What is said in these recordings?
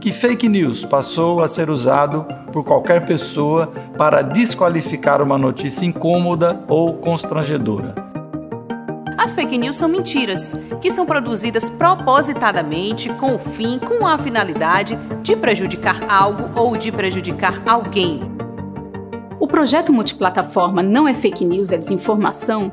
que fake news passou a ser usado por qualquer pessoa para desqualificar uma notícia incômoda ou constrangedora. As fake news são mentiras, que são produzidas propositadamente com o fim, com a finalidade de prejudicar algo ou de prejudicar alguém. O projeto multiplataforma Não é Fake News, é Desinformação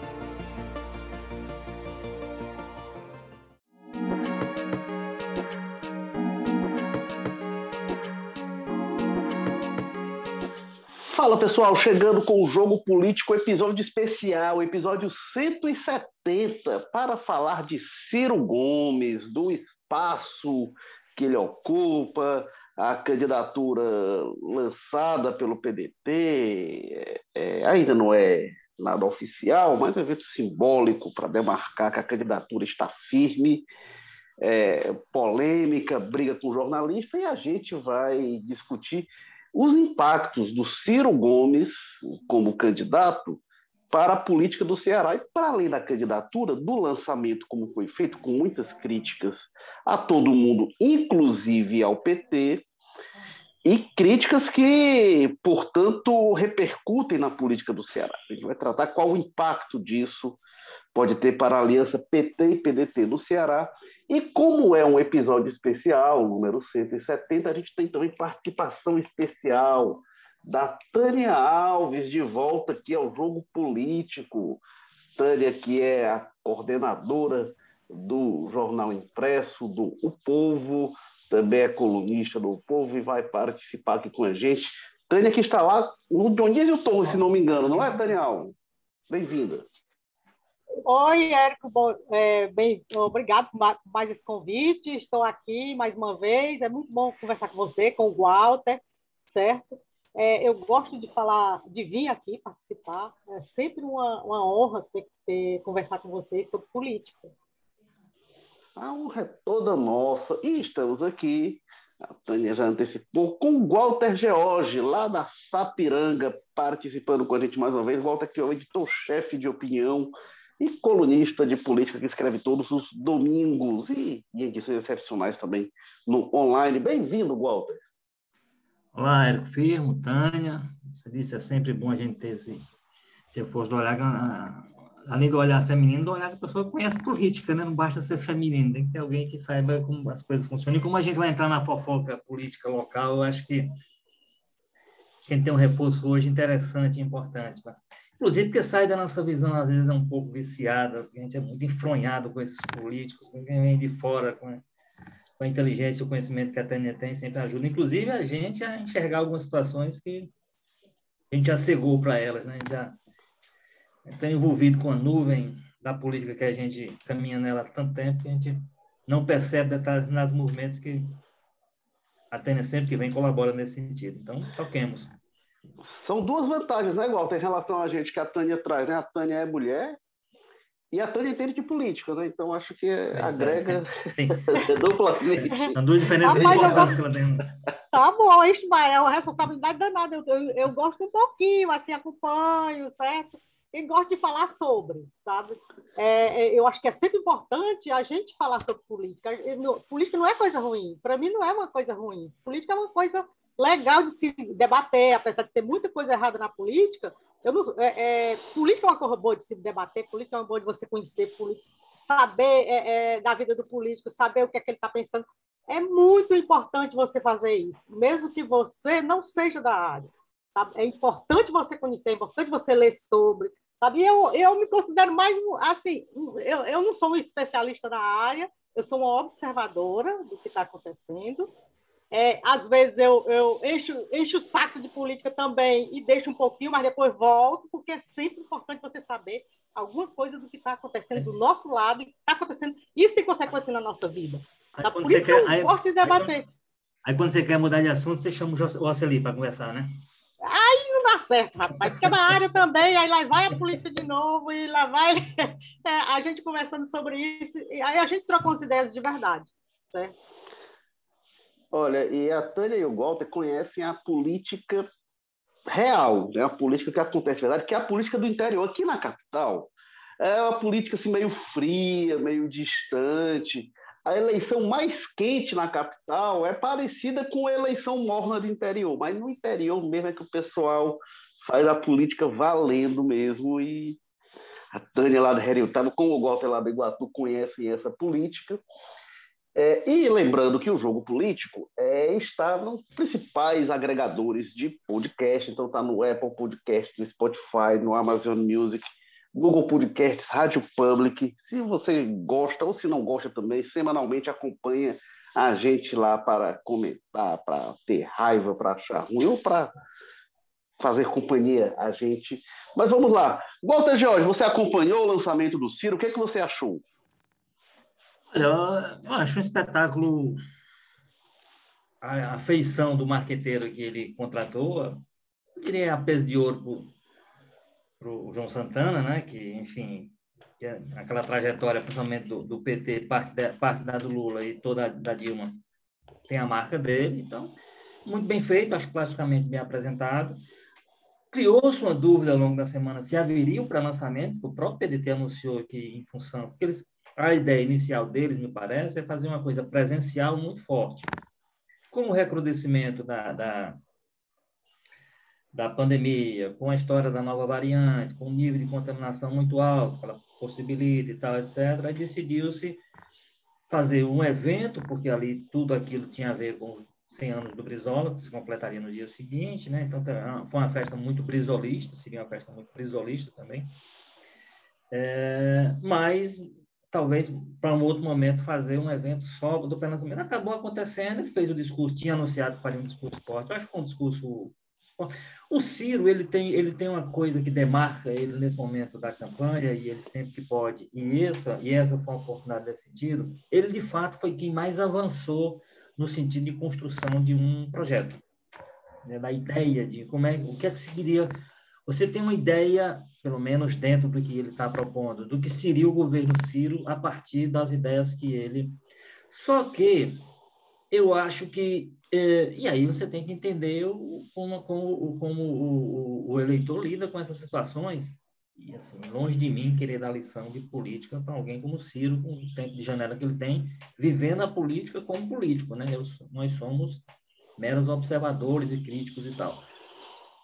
Fala pessoal, chegando com o Jogo Político, episódio especial, episódio 170, para falar de Ciro Gomes, do espaço que ele ocupa, a candidatura lançada pelo PDT, é, é, ainda não é nada oficial, mas é um evento simbólico para demarcar que a candidatura está firme. É, polêmica, briga com jornalista, e a gente vai discutir os impactos do Ciro Gomes como candidato para a política do Ceará e para além da candidatura, do lançamento, como foi feito, com muitas críticas a todo mundo, inclusive ao PT, e críticas que, portanto, repercutem na política do Ceará. A gente vai tratar qual o impacto disso pode ter para a aliança PT e PDT no Ceará e como é um episódio especial, número 170, a gente tem também participação especial da Tânia Alves de volta aqui ao jogo político. Tânia, que é a coordenadora do jornal impresso do O Povo, também é colunista do O Povo e vai participar aqui com a gente. Tânia, que está lá no Dionísio Tom, se não me engano, não é, Tânia Alves? Bem-vinda. Oi, Érico, é, bem, obrigado por mais esse convite. Estou aqui mais uma vez. É muito bom conversar com você, com o Walter, certo? É, eu gosto de falar, de vir aqui participar. É sempre uma, uma honra ter, ter conversar com vocês sobre política. A honra é toda nossa. E estamos aqui, a Tânia já antecipou, com o Walter George, lá da Sapiranga, participando com a gente mais uma vez. Walter, que é o editor-chefe de opinião e colunista de política que escreve todos os domingos e, em edições excepcionais também no online. Bem-vindo, Walter. Olá, Érico Firmo, Tânia. Você disse, é sempre bom a gente ter esse, se fosse do olhar, além do olhar feminino, do olhar que a pessoa conhece política, né? Não basta ser feminino, tem que ser alguém que saiba como as coisas funcionam. E como a gente vai entrar na fofoca política local, eu acho que a gente tem um reforço hoje interessante e importante. Inclusive porque sai da nossa visão, às vezes, é um pouco viciada, a gente é muito enfronhado com esses políticos, com quem vem de fora, com a, com a inteligência e o conhecimento que a Tânia tem, sempre ajuda, inclusive a gente a enxergar algumas situações que a gente já cegou para elas, né? a gente já está envolvido com a nuvem da política que a gente caminha nela há tanto tempo que a gente não percebe determinados movimentos que a Tânia sempre que vem colabora nesse sentido. Então, toquemos. São duas vantagens, né, igual, tem relação a gente que a Tânia traz, né? A Tânia é mulher e a Tânia entende de política, né? Então acho que é, agrega é, duplamente. São duas diferenças importantes que ela tem. Tá bom, Ismael, é uma responsabilidade danada. Eu, eu, eu, gosto um pouquinho, assim, acompanho, certo? quem gosta de falar sobre, sabe? É, é eu acho que é sempre importante a gente falar sobre política. Política não é coisa ruim. Para mim, não é uma coisa ruim. Política é uma coisa legal de se debater, apesar de ter muita coisa errada na política. Eu não, é, é, política é uma coisa boa de se debater, política é uma boa de você conhecer, saber é, é, da vida do político, saber o que é que ele está pensando. É muito importante você fazer isso, mesmo que você não seja da área. Sabe? É importante você conhecer, é importante você ler sobre. Sabe? Eu, eu me considero mais assim, eu, eu não sou um especialista na área, eu sou uma observadora do que está acontecendo. É, às vezes eu, eu encho, encho o saco de política também e deixo um pouquinho, mas depois volto, porque é sempre importante você saber alguma coisa do que está acontecendo do nosso lado, está acontecendo. Isso tem consequência na nossa vida. Tá? Por isso que eu aí, gosto de debater. Aí, aí, quando você quer mudar de assunto, você chama o Oceli para conversar, né? Aí não dá certo, rapaz, porque na área também, aí lá vai a política de novo, e lá vai é, a gente conversando sobre isso, e aí a gente troca umas ideias de verdade, certo? Olha, e a Tânia e o Walter conhecem a política real, né? a política que acontece, verdade, que é a política do interior. Aqui na capital, é uma política assim, meio fria, meio distante. A eleição mais quente na capital é parecida com a eleição morna do interior, mas no interior mesmo é que o pessoal faz a política valendo mesmo. E a Tânia lá do Heriotado, como o Walter lá do Iguatu, conhecem essa política. É, e lembrando que o jogo político é, está nos principais agregadores de podcast, então está no Apple Podcast, no Spotify, no Amazon Music, Google Podcasts, Rádio Public. Se você gosta ou se não gosta também, semanalmente acompanha a gente lá para comentar, para ter raiva, para achar ruim ou para fazer companhia a gente. Mas vamos lá. Walter Jorge, você acompanhou o lançamento do Ciro, o que, é que você achou? Olha, eu acho um espetáculo. A, feição do marqueteiro que ele contratou, eu diria a peso de ouro para o João Santana, né? que, enfim, que é aquela trajetória, principalmente do, do PT, parte, de, parte da do Lula e toda da Dilma, tem a marca dele. Então, muito bem feito, acho plasticamente bem apresentado. Criou-se uma dúvida ao longo da semana se haveria o pré-lançamento, o próprio PDT anunciou que, em função, porque eles a ideia inicial deles, me parece, é fazer uma coisa presencial muito forte. Com o recrudescimento da, da, da pandemia, com a história da nova variante, com o nível de contaminação muito alto, que ela possibilita e tal, etc., decidiu-se fazer um evento, porque ali tudo aquilo tinha a ver com 100 anos do Brizola, que se completaria no dia seguinte, né? Então, foi uma festa muito brizolista, seria uma festa muito brizolista também. É, mas talvez para um outro momento fazer um evento só do pensamento. Acabou acontecendo, ele fez o discurso, tinha anunciado que faria um discurso forte. Eu acho que foi um discurso. O Ciro ele tem ele tem uma coisa que demarca ele nesse momento da campanha e ele sempre que pode e essa e essa foi uma oportunidade nesse sentido. Ele de fato foi quem mais avançou no sentido de construção de um projeto, né, da ideia de como é o que é que seguiria você tem uma ideia, pelo menos dentro do que ele está propondo, do que seria o governo Ciro a partir das ideias que ele. Só que eu acho que. É, e aí você tem que entender o, como, como, como o, o, eleitor lida com essas situações. E, assim, longe de mim querer dar lição de política para alguém como Ciro, com o tempo de janela que ele tem, vivendo a política como político. Né? Eu, nós somos meros observadores e críticos e tal.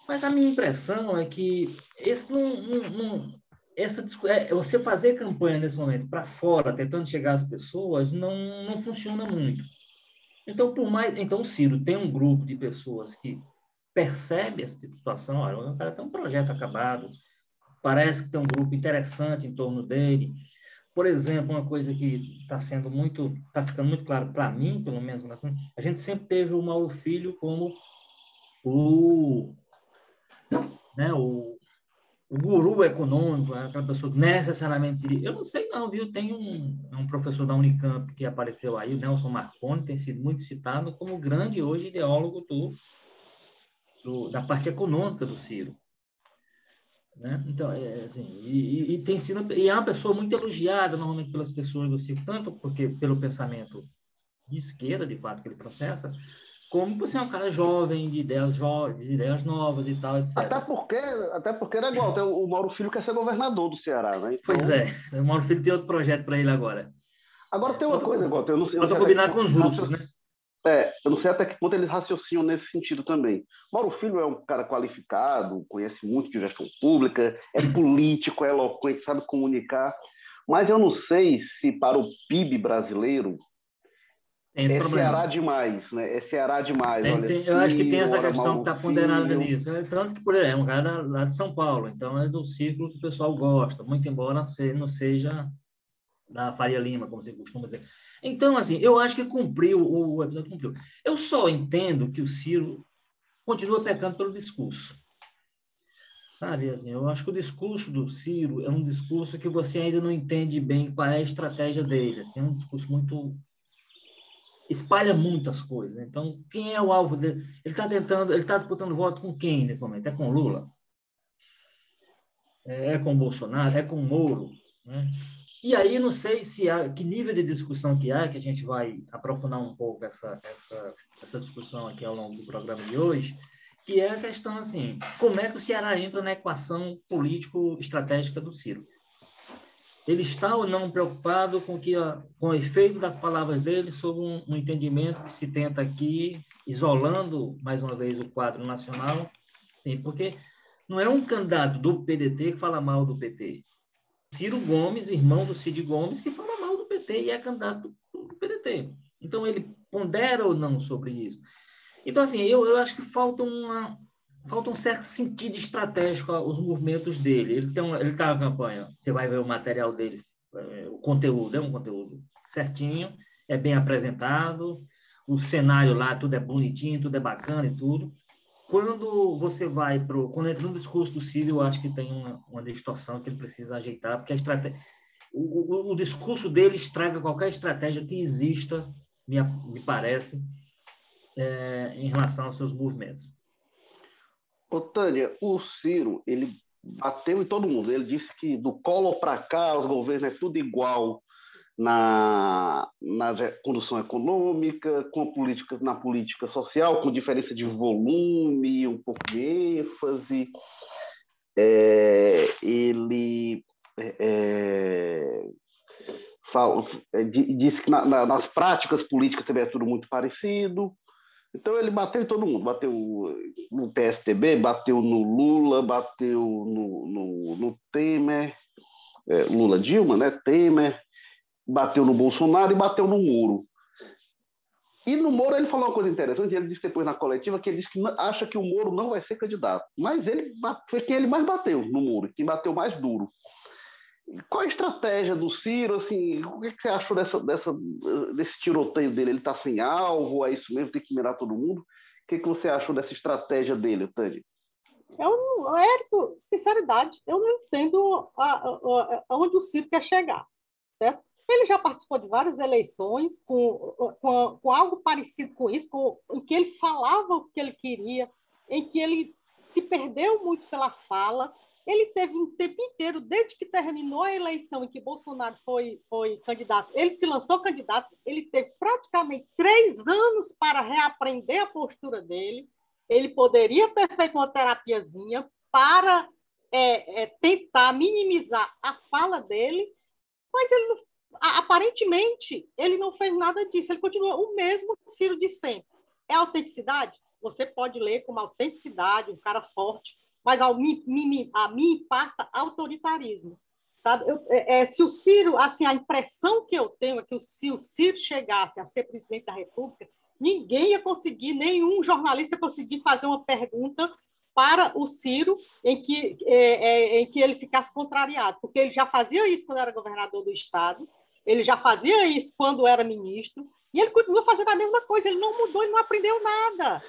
Mas a minha impressão é que esse não, não, não essa é, você fazer campanha nesse momento para fora, tentando chegar às pessoas, não, não funciona muito. Então, por mais, então Ciro tem um grupo de pessoas que percebe essa situação, olha, o cara tem um projeto acabado, parece que tem um grupo interessante em torno dele. Por exemplo, uma coisa que está sendo muito, está ficando muito claro para mim, pelo menos, a gente sempre teve o Mauro Filho como o né, o, o guru econômico, é aquela pessoa que necessariamente seria. Eu não sei, não, viu? Tem um, um professor da Unicamp que apareceu aí, o Nelson Marconi, tem sido muito citado como grande hoje ideólogo do, do da parte econômica do Ciro. Né? Então, é, assim, e, e, tem sido, e é uma pessoa muito elogiada normalmente pelas pessoas do Ciro, tanto porque pelo pensamento de esquerda, de fato, que ele processa, como você é um cara jovem, de ideias, jovens, de ideias novas e tal, etc. Até porque, até porque não é igual, o Mauro Filho quer ser governador do Ceará, né? Então... Pois é, o Mauro Filho tem outro projeto para ele agora. Agora tem uma coisa, Walter, eu não sei... Eu combinado com os russos, né? É, eu não sei até que ponto eles raciocinam nesse sentido também. Mauro Filho é um cara qualificado, conhece muito de gestão pública, é político, é eloquente, sabe comunicar, mas eu não sei se para o PIB brasileiro é problema. Ceará demais, né? É Ceará demais. Tem, Olha, tem, eu acho que tem essa questão que está ponderada nisso. É, tanto que, por exemplo, é um cara lá de São Paulo, então é do círculo que o pessoal gosta, muito embora não seja da Faria Lima, como você costuma dizer. Então, assim, eu acho que cumpriu, o episódio cumpriu. Eu só entendo que o Ciro continua pecando pelo discurso. Sabe, assim, eu acho que o discurso do Ciro é um discurso que você ainda não entende bem qual é a estratégia dele. Assim, é um discurso muito espalha muitas coisas. Então, quem é o alvo dele? Ele está tentando, ele está disputando voto com quem nesse momento? É com Lula? É com Bolsonaro? É com Moro? Né? E aí não sei se há, que nível de discussão que há, que a gente vai aprofundar um pouco essa, essa, essa discussão aqui ao longo do programa de hoje, que é a questão assim, como é que o Ceará entra na equação político-estratégica do Ciro? Ele está ou não preocupado com, que, com o efeito das palavras dele sobre um, um, entendimento que se tenta aqui, isolando, mais uma vez, o quadro nacional? Sim, porque não é um candidato do PDT que fala mal do PT. Ciro Gomes, irmão do Cid Gomes, que fala mal do PT e é candidato do, PDT. Então, ele pondera ou não sobre isso? Então, assim, eu, eu acho que falta uma, falta um certo sentido estratégico aos movimentos dele. Ele tem ele está na campanha, você vai ver o material dele, é, o conteúdo, é um conteúdo certinho, é bem apresentado, o cenário lá, tudo é bonitinho, tudo é bacana e tudo. Quando você vai para quando entra no discurso do Ciro, eu acho que tem uma, uma distorção que ele precisa ajeitar, porque a estratégia, o, o, o discurso dele estraga qualquer estratégia que exista, me, me parece, é, em relação aos seus movimentos. Ô, Tânia, o Ciro, ele bateu em todo mundo. Ele disse que do colo para cá, os governos é tudo igual na, na condução econômica, com política, na política social, com diferença de volume, um pouco de ênfase. É, ele é, é fala, é, disse que na, na, nas práticas políticas também é tudo muito parecido. Então ele bateu em todo mundo, bateu no PSTB, bateu no Lula, bateu no, no, no Temer, é, Lula Dilma, né? Temer, bateu no Bolsonaro e bateu no Moro. E no Moro ele falou uma coisa interessante, ele disse depois na coletiva que ele disse que acha que o Moro não vai ser candidato. Mas ele foi quem ele mais bateu no Moro, quem bateu mais duro. Qual a estratégia do Ciro? Assim, o que você achou dessa, dessa, desse tiroteio dele? Ele está sem alvo? É isso mesmo? Tem que mirar todo mundo? O que, que você achou dessa estratégia dele, Tânia? Eu, Érico, sinceridade, eu não entendo aonde o Ciro quer chegar. Certo? Ele já participou de várias eleições com, com, com algo parecido com isso, com, em que ele falava o que ele queria, em que ele se perdeu muito pela fala, ele teve um tempo inteiro, desde que terminou a eleição em que Bolsonaro foi, foi candidato, ele se lançou candidato, ele teve praticamente três anos para reaprender a postura dele. Ele poderia ter feito uma terapiazinha para é, é, tentar minimizar a fala dele, mas ele não, aparentemente ele não fez nada disso. Ele continua o mesmo Ciro de sempre. É autenticidade? Você pode ler como autenticidade, um cara forte, mas ao mim, mim, a mim passa autoritarismo. Sabe? Eu, é, é, se o Ciro, assim, a impressão que eu tenho é que se o Ciro chegasse a ser presidente da República, ninguém ia conseguir, nenhum jornalista ia conseguir fazer uma pergunta para o Ciro em que, é, é, em que ele ficasse contrariado, porque ele já fazia isso quando era governador do Estado, ele já fazia isso quando era ministro, e ele continua fazendo a mesma coisa, ele não mudou, ele não aprendeu nada.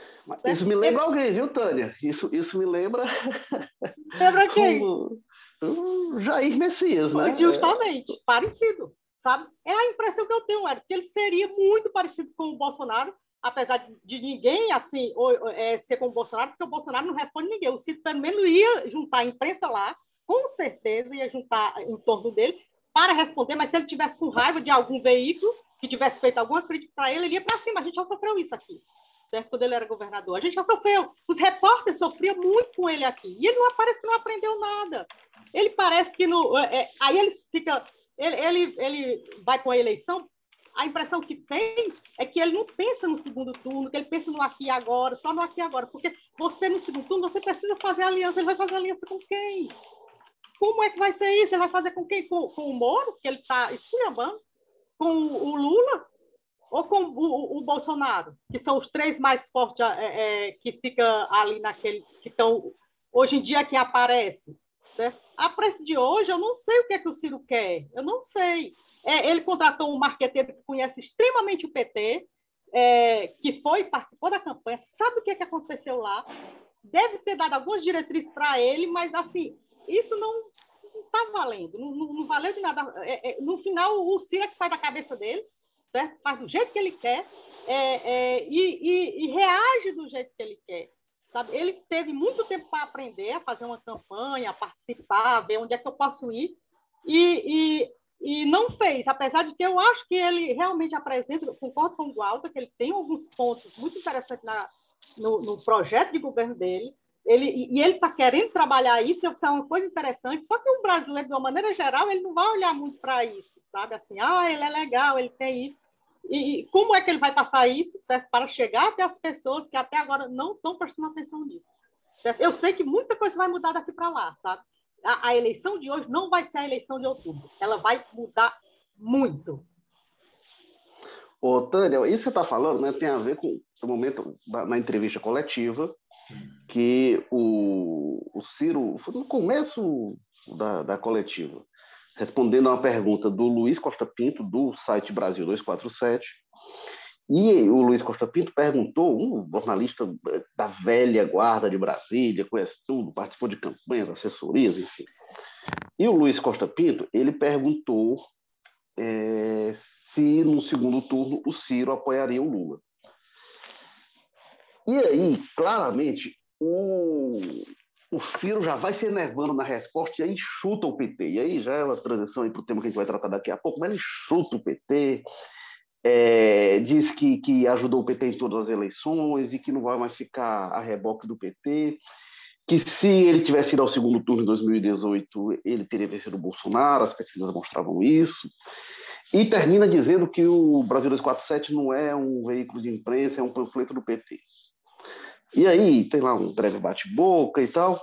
Isso me lembra ele... alguém, viu, Tânia? Isso, isso me lembra. Lembra quem? o Jair Messias, né? Justamente, é. parecido, sabe? É a impressão que eu tenho, Eric, que ele seria muito parecido com o Bolsonaro, apesar de ninguém assim ou, é, ser como o Bolsonaro, porque o Bolsonaro não responde ninguém. O Ciro pelo menos ia juntar a imprensa lá, com certeza ia juntar em torno dele para responder, mas se ele tivesse com raiva de algum veículo que tivesse feito alguma crítica para ele, ele ia para cima. A gente já sofreu isso aqui. certo? quando ele era governador. A gente já sofreu, os repórteres sofriam muito com ele aqui, e ele não parece que não aprendeu nada. Ele parece que no, é, é, aí ele fica, ele, ele, ele vai com a eleição, a impressão que tem é que ele não pensa no segundo turno, que ele pensa no aqui e agora, só no aqui e agora, porque você no segundo turno você precisa fazer aliança, ele vai fazer aliança com quem? Como é que vai ser isso? Ele vai fazer com quem? Com, com o Moro, que ele está esculhambando? Com o Lula? Ou com o, o, Bolsonaro? Que são os três mais fortes é, é, que fica ali naquele... que estão hoje em dia que aparece. Certo? A preço de hoje, eu não sei o que é que o Ciro quer. Eu não sei. É, ele contratou um marqueteiro que conhece extremamente o PT, é, que foi, participou da campanha, sabe o que, é que aconteceu lá, deve ter dado algumas diretrizes para ele, mas assim, isso não está valendo, não, não, não, valeu de nada. É, é, no final, o Ciro é que faz da cabeça dele, certo? faz do jeito que ele quer é, é, e, e, e, reage do jeito que ele quer. Sabe? Ele teve muito tempo para aprender, a fazer uma campanha, a participar, ver onde é que eu posso ir, e, e, e não fez, apesar de que eu acho que ele realmente apresenta, concordo com o Walter, que ele tem alguns pontos muito interessantes na, no, no projeto de governo dele, ele, e ele está querendo trabalhar isso, é uma coisa interessante, só que o brasileiro, de uma maneira geral, ele não vai olhar muito para isso, sabe? Assim, ah, ele é legal, ele tem isso. E, e, como é que ele vai passar isso, certo? Para chegar até as pessoas que até agora não estão prestando atenção nisso. Certo? Eu sei que muita coisa vai mudar daqui para lá, sabe? A, a, eleição de hoje não vai ser a eleição de outubro. Ela vai mudar muito. Ô, Tânia, isso que você está falando né, tem a ver com o momento na entrevista coletiva que o, o Ciro, no começo da, da coletiva, respondendo a uma pergunta do Luiz Costa Pinto, do site Brasil 247, e o Luiz Costa Pinto perguntou, um jornalista da velha guarda de Brasília, conhece tudo, participou de campanhas, assessorias, enfim. E o Luiz Costa Pinto, ele perguntou é, se no segundo turno o Ciro apoiaria o Lula. E aí, claramente, o, o Ciro já vai se enervando na resposta e aí chuta o PT. E aí já é uma transição para o tema que a gente vai tratar daqui a pouco, mas ele chuta o PT, é, diz que, que ajudou o PT em todas as eleições e que não vai mais ficar a reboque do PT, que se ele tivesse ido ao segundo turno em 2018, ele teria vencido o Bolsonaro, as pesquisas mostravam isso. E termina dizendo que o Brasil 247 não é um veículo de imprensa, é um panfleto do PT. E aí tem lá um breve bate-boca e tal.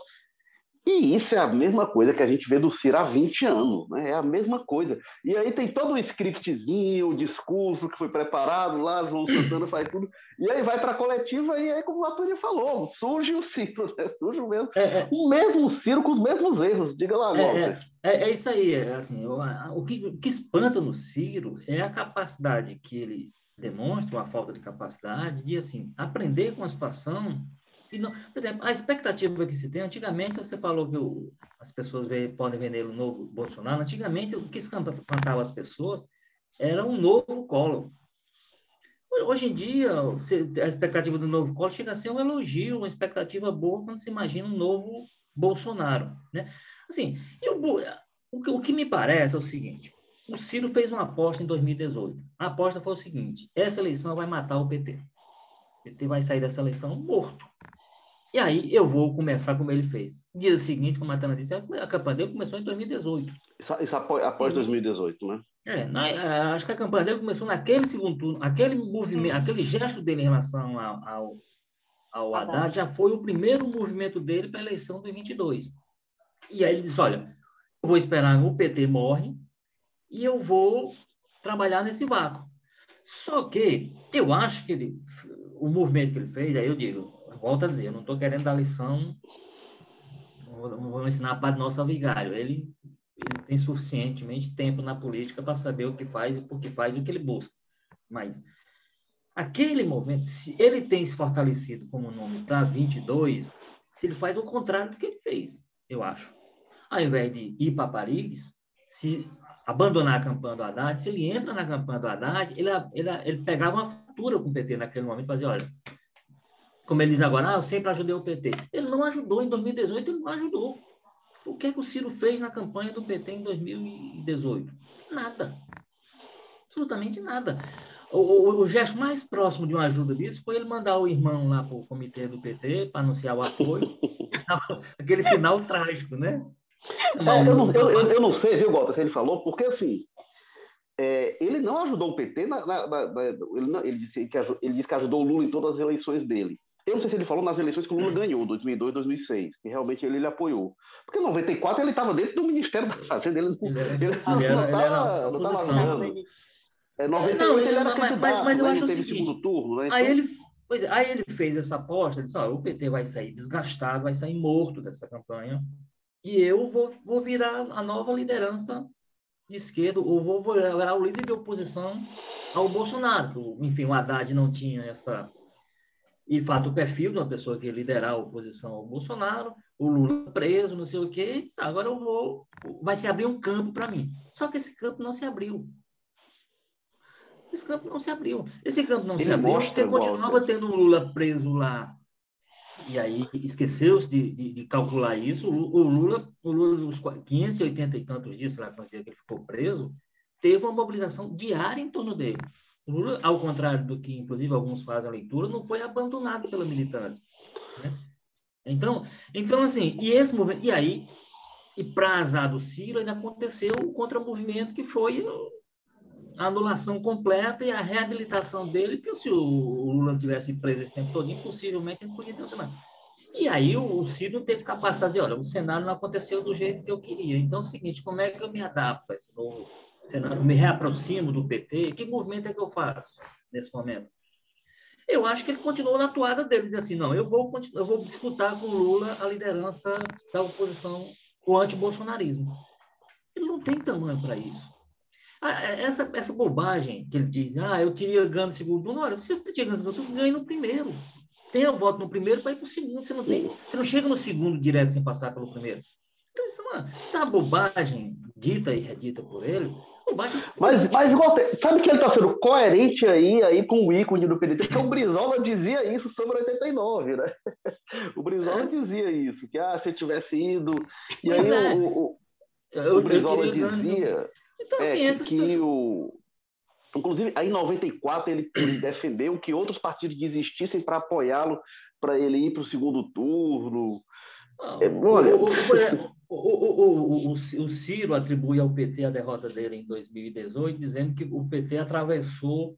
E isso é a mesma coisa que a gente vê do Ciro há 20 anos, né? É a mesma coisa. E aí tem todo um scriptzinho, o discurso que foi preparado lá, João Santana faz tudo. E aí vai para a coletiva e aí, como o Antônio falou, surge o Ciro, né? Surge o mesmo, é, é. o mesmo Ciro com os mesmos erros. Diga lá, é, é, é, é, isso aí. É, assim, o, o, que, o que espanta no Ciro é a capacidade que ele demonstra uma falta de capacidade de assim aprender com a situação e não, por exemplo a expectativa que se tem antigamente você falou que o, as pessoas vê, podem vender o novo Bolsonaro antigamente o que espantava as pessoas era um novo colo hoje em dia a expectativa do novo colo chega a ser um elogio uma expectativa boa quando se imagina um novo Bolsonaro né? Assim o, o que me parece é o seguinte o Ciro fez uma aposta em 2018. A aposta foi o seguinte: essa eleição vai matar o PT. O PT vai sair dessa eleição morto. E aí eu vou começar como ele fez. Dia seguinte, como a Tana disse, a campanha dele começou em 2018. Isso, isso após, após 2018, né? É, na, é, acho que a campanha dele começou naquele segundo turno, aquele movimento, aquele gesto dele em relação ao, ao, ao Haddad já foi o primeiro movimento dele para a eleição de 22. E aí ele disse: olha, eu vou esperar o PT morre, e eu vou trabalhar nesse vácuo. Só que eu acho que ele, o movimento que ele fez, aí eu digo, volto a dizer, eu não estou querendo dar lição, não vou ensinar para nosso vigário. Ele, ele tem suficientemente tempo na política para saber o que faz e por que faz e o que ele busca. Mas aquele movimento, se ele tem se fortalecido como nome para 22, se ele faz o contrário do que ele fez, eu acho. Ao invés de ir para Paris, se abandonar a campanha do Haddad, se ele entra na campanha do Haddad, ele, ele, ele pegava uma fatura com o PT naquele momento, fazia, olha, como ele diz agora, ah, eu sempre ajudei o PT. Ele não ajudou em 2018, ele não ajudou. O que, é que o Ciro fez na campanha do PT em 2018? Nada. Absolutamente nada. o, o, o, gesto mais próximo de uma ajuda disso foi ele mandar o irmão lá para o comitê do PT para anunciar o apoio. Aquele final trágico, né? É, eu, não, eu, eu, eu, não sei, viu, Gota, se ele falou, porque assim, é, ele não ajudou o PT, na, na, na, ele, não, ele, disse que, ele disse que ajudou o Lula em todas as eleições dele. Eu não sei se ele falou nas eleições que o Lula ganhou, 2002, 2006, que realmente ele, ele apoiou. Porque em 94 ele estava dentro do Ministério da Fazenda, ele, ele, ele, não estava ajudando. É, 98 não, ele era mas, mas, mas eu né? acho o seguinte, segundo turno, né? então... aí, ele, pois é, aí ele fez essa aposta, disse, ó, o PT vai sair desgastado, vai sair morto dessa campanha, e eu vou, vou virar a nova liderança de esquerda, ou vou virar o líder de oposição ao Bolsonaro. Enfim, o Haddad não tinha essa e fato o perfil de uma pessoa que liderar a oposição ao Bolsonaro, o Lula preso, não sei o quê, agora eu vou, vai se abrir um campo para mim. Só que esse campo não se abriu. Esse campo não se abriu. Esse campo não Ele se abriu porque continuava tendo o Lula preso lá. E aí esqueceu-se de, de, de, calcular isso. O Lula, o Lula, nos 580 e tantos dias, sei lá quantos dias que ele ficou preso, teve uma mobilização diária em torno dele. Lula, ao contrário do que, inclusive, alguns fazem a leitura, não foi abandonado pela militância. Né? Então, então, assim, e esse movimento, e aí, e para azar do Ciro, ainda aconteceu o contramovimento que foi a anulação completa e a reabilitação dele, que se o Lula tivesse preso esse tempo todo, possivelmente ele podia ter um cenário. E aí o, o Ciro teve capacidade de dizer, olha, o cenário não aconteceu do jeito que eu queria. Então é o seguinte, como é que eu me adapto a esse novo eu me reaproximo do PT, que movimento é que eu faço nesse momento? Eu acho que ele continuou na atuada dele, diz assim, não, eu vou, eu vou disputar com o Lula a liderança da oposição, o anti-bolsonarismo. Ele não tem tamanho para isso. Ah, é, essa, essa bobagem que ele diz, ah, eu teria ganho no segundo turno, olha, se você teria ganho no segundo turno, ganhe no primeiro. Tenha voto no primeiro para ir para o segundo. Você não, tem, você não chega no segundo direto sem passar pelo primeiro. Então, isso é uma, isso é uma bobagem dita e redita por ele, mas, mas igual, sabe que ele está sendo coerente aí, aí com o ícone do PDT? Porque o Brizola dizia isso sobre 89, né? O Brizola é. dizia isso, que ah, se tivesse ido. E aí é. o, o, eu, o Brizola dizia então, é, assim, que, que o. Inclusive, aí em 94 ele, ele defendeu que outros partidos desistissem para apoiá-lo, para ele ir para o segundo turno. Não, é, olha... o, o, o, o, o, Ciro atribui ao PT a derrota dele em 2018, dizendo que o PT atravessou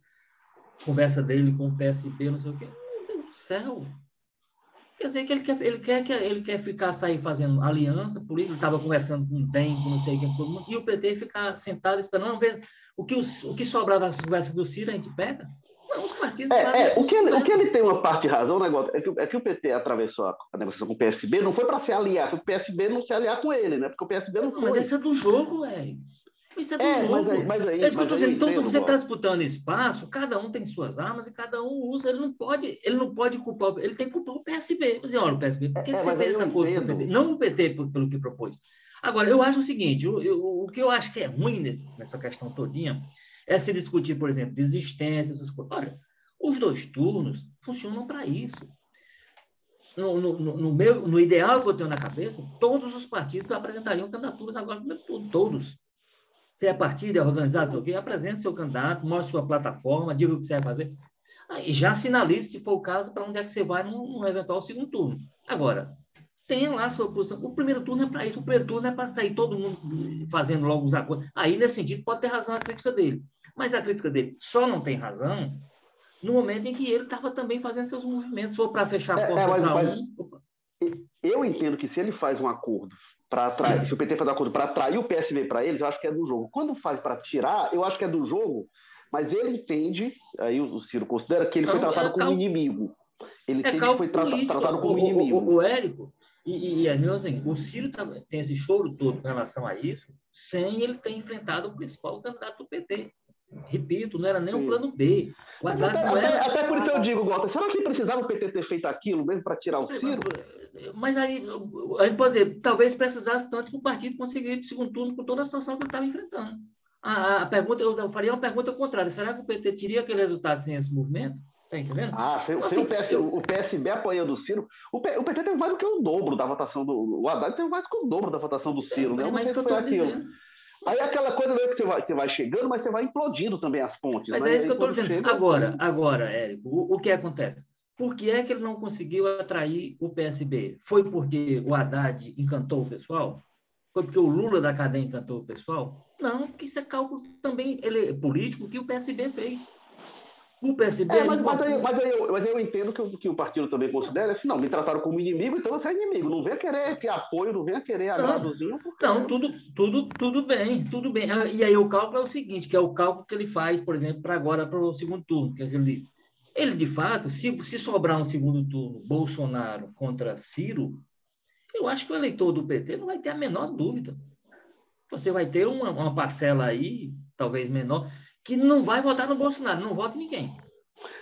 a conversa dele com o PSB, não sei o quê. Meu Deus do céu! Quer dizer que ele quer, ele quer, ele quer ficar sair fazendo aliança política, estava conversando com o DEM, com não sei quem, todo mundo, e o PT ficar sentado esperando ver o que, o, o que sobrar das conversas do Ciro a gente pega. Os partidos é, é, o, que ele, o que ele tem uma parte de razão, negócio, é que, é que o PT atravessou a, a negociação com o PSB, não foi para se aliar, foi o PSB não se aliar com ele, né? Porque o PSB não, não foi. Mas isso é do jogo, velho. Isso é do é, jogo. Mas aí, mas aí, é isso que eu estou dizendo. Então, você está disputando espaço, cada um tem suas armas e cada um usa. Ele não pode, ele não pode culpar, ele tem que culpar o PSB. Dizer, olha, o PSB, por que, é, que você fez essa coisa com o PT? Não o PT pelo que propôs. Agora, eu acho o seguinte: eu, eu, o que eu acho que é ruim nessa questão todinha é se discutir, por exemplo, desistência, essas coisas. Olha, os dois turnos funcionam para isso. No, no, no, meu, no ideal que eu tenho na cabeça, todos os partidos apresentariam candidaturas agora no primeiro turno, todos. Se é partido, é organizado, sei o quê, apresente seu candidato, mostre sua plataforma, diga o que você vai fazer. E já sinalize, se for o caso, para onde é que você vai num, num eventual segundo turno. Agora, tenha lá a sua posição. O primeiro turno é para isso. O primeiro turno é para sair todo mundo fazendo logo os acordos. Aí, nesse sentido, pode ter razão a crítica dele. Mas a crítica dele só não tem razão no momento em que ele estava também fazendo seus movimentos, ou para fechar a é, porta é, para um. Eu entendo que se ele faz um acordo para atrair, se o PT faz um acordo para atrair o PSB para eles, eu acho que é do jogo. Quando faz para tirar, eu acho que é do jogo, mas ele entende, aí o Ciro considera que ele foi tratado é como inimigo. Ele é entende que foi tra tratado como o, inimigo. O, o, o Érico, e, e assim, o Ciro tá, tem esse choro todo com relação a isso, sem ele ter enfrentado o principal candidato do PT. Repito, não era nem o um plano B. O até, era... até, por isso eu digo, Walter, será que precisava o PT ter feito aquilo mesmo para tirar o Ciro? Mas aí, a gente pode dizer, talvez precisasse tanto que o partido conseguisse o segundo turno com toda a situação que ele estava enfrentando. A, a, pergunta, eu faria uma pergunta contrária. Será que o PT teria aquele resultado sem esse movimento? Tá entendendo? Ah, sem, então, sem assim, o, PS, eu... o, PSB apoiando o Ciro. O, P, o, PT teve mais do que o dobro da votação do. O Haddad teve mais do que o dobro da votação do Ciro, né? É, mas que eu estou dizendo. Aí é aquela coisa que você, vai, você vai chegando, mas você vai implodindo também as pontes. Mas né? é isso que eu estou dizendo. Chega... Agora, agora, Érico, o, o que acontece? Por que é que ele não conseguiu atrair o PSB? Foi porque o Haddad encantou o pessoal? Foi porque o Lula da cadeia encantou o pessoal? Não, porque isso é cálculo também ele, político que o PSB fez. O PSB. É, mas, mas, aí, mas, aí eu, mas aí eu entendo que o, que o partido também considera assim, não, me trataram como inimigo, então você é inimigo. Não venha querer ter apoio, não venha querer agradozinho. Porque... Não, tudo, tudo, tudo bem, tudo bem. Ah, e aí o cálculo é o seguinte, que é o cálculo que ele faz, por exemplo, para agora, para o segundo turno, que é ele diz. Ele, de fato, se, se sobrar um segundo turno Bolsonaro contra Ciro, eu acho que o eleitor do PT não vai ter a menor dúvida. Você vai ter uma, uma parcela aí, talvez menor, que não vai votar no Bolsonaro, não vota em ninguém.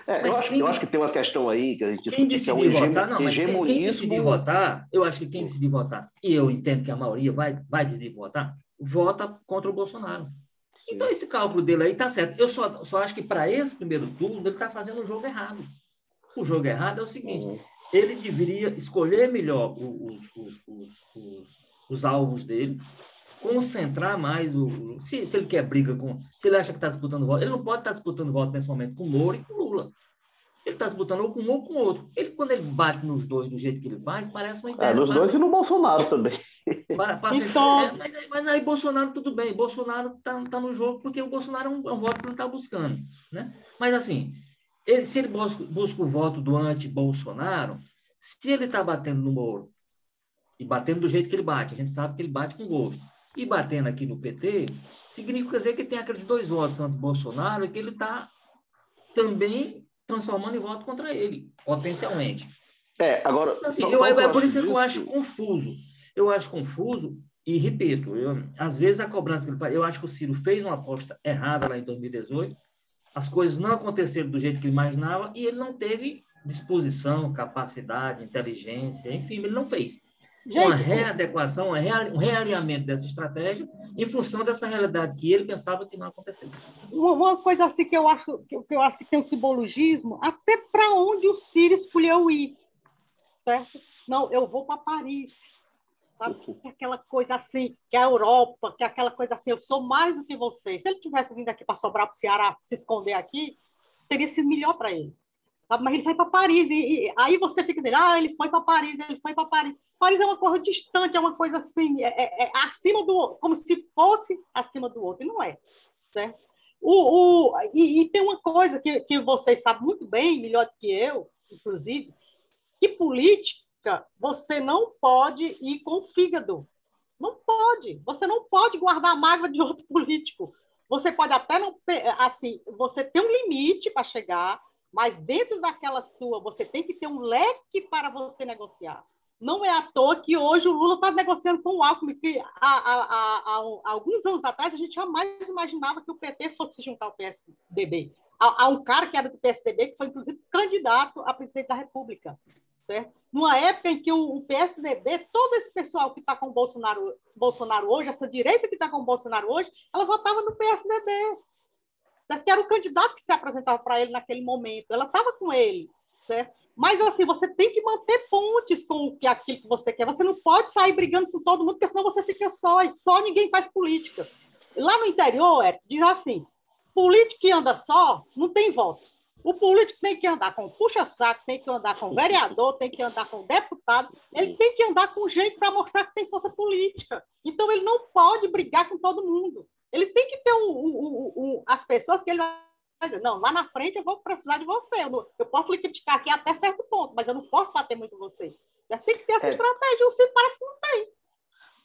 É, eu, acho, eu acha que tem uma questão aí que a gente quem decidir que é um votar, não, mas quem, quem decidir votar, eu acho que quem decidir votar, e eu entendo que a maioria vai, vai decidir votar, vota contra o Bolsonaro. Então, esse cálculo dele aí está certo. Eu só, só acho que para esse primeiro turno ele está fazendo um jogo errado. O jogo errado é o seguinte: uhum. ele deveria escolher melhor os, os, os, os, alvos dele, concentrar mais o. Se, se ele quer briga com. Se ele acha que está disputando voto, ele não pode estar tá disputando voto nesse momento com o Moro e com o Lula. Ele está disputando ou com um ou com o outro. Ele, quando ele bate nos dois do jeito que ele faz, parece uma ideia. É, nos dois e no Bolsonaro também. Para, para então... É, mas, mas, aí Bolsonaro tudo bem, Bolsonaro está tá no jogo porque o Bolsonaro é um, é um voto que não está buscando. Né? Mas assim, ele, se ele busca, busca o voto do anti-Bolsonaro, se ele está batendo no Moro e batendo do jeito que ele bate, a gente sabe que ele bate com gosto e batendo aqui no PT, significa dizer que tem aqueles dois votos anti-Bolsonaro e que ele está também transformando em voto contra ele, potencialmente. É, agora. Então, assim, eu, é por isso que eu acho confuso. Eu acho confuso, e repito, eu, às vezes a cobrança que ele faz, eu acho que o Ciro fez uma aposta errada lá em 2018, as coisas não aconteceram do jeito que ele imaginava, e ele não teve disposição, capacidade, inteligência, enfim, ele não fez. Gente, uma readequação, um realinhamento dessa estratégia em função dessa realidade que ele pensava que não aconteceu. Uma, coisa assim que eu acho que eu acho que tem um simbologismo, até para onde o Ciro escolheu ir, certo? Não, eu vou para Paris, sabe? Que é aquela coisa assim, que é a Europa, que é aquela coisa assim, eu sou mais do que você. Se ele tivesse vindo aqui para sobrar para o Ceará, se esconder aqui, teria sido melhor para ele. Mas ele foi para Paris, e, e, aí você fica dizendo, ah, ele foi para Paris, ele foi para Paris. Paris é uma coisa distante, é uma coisa assim, é, é, é acima do outro, como se fosse acima do outro, e não é. Certo? O, o, e, e, tem uma coisa que, que vocês sabem muito bem, melhor que eu, inclusive, que política você não pode ir com o fígado. Não pode. Você não pode guardar a mágoa de outro político. Você pode até não. Assim, você tem um limite para chegar, mas dentro daquela sua, você tem que ter um leque para você negociar. Não é à toa que hoje o Lula está negociando com o Alckmin, que há, há, há, há, alguns anos atrás a gente jamais imaginava que o PT fosse juntar ao PSDB. Há, um cara que era do PSDB, que foi inclusive candidato a presidente da República. Certo? Numa época em que o, PSDB, todo esse pessoal que está com o Bolsonaro, Bolsonaro hoje, essa direita que está com o Bolsonaro hoje, ela votava no PSDB que era o candidato que se apresentava para ele naquele momento. Ela estava com ele, certo? Mas assim, você tem que manter pontes com o que aquilo que você quer. Você não pode sair brigando com todo mundo, porque senão você fica só, e só ninguém faz política. Lá no interior, diz assim: político que anda só não tem voto. O político tem que andar com puxa-saco, tem que andar com vereador, tem que andar com deputado, ele tem que andar com gente para mostrar que tem força política. Então, ele não pode brigar com todo mundo. Ele tem que ter um, um, um, as pessoas que ele vai dizer, não, lá na frente eu vou precisar de você. Eu, não, eu posso lhe criticar aqui até certo ponto, mas eu não posso bater muito você. Já tem que ter essa é. estratégia. O Ciro parece que não tem.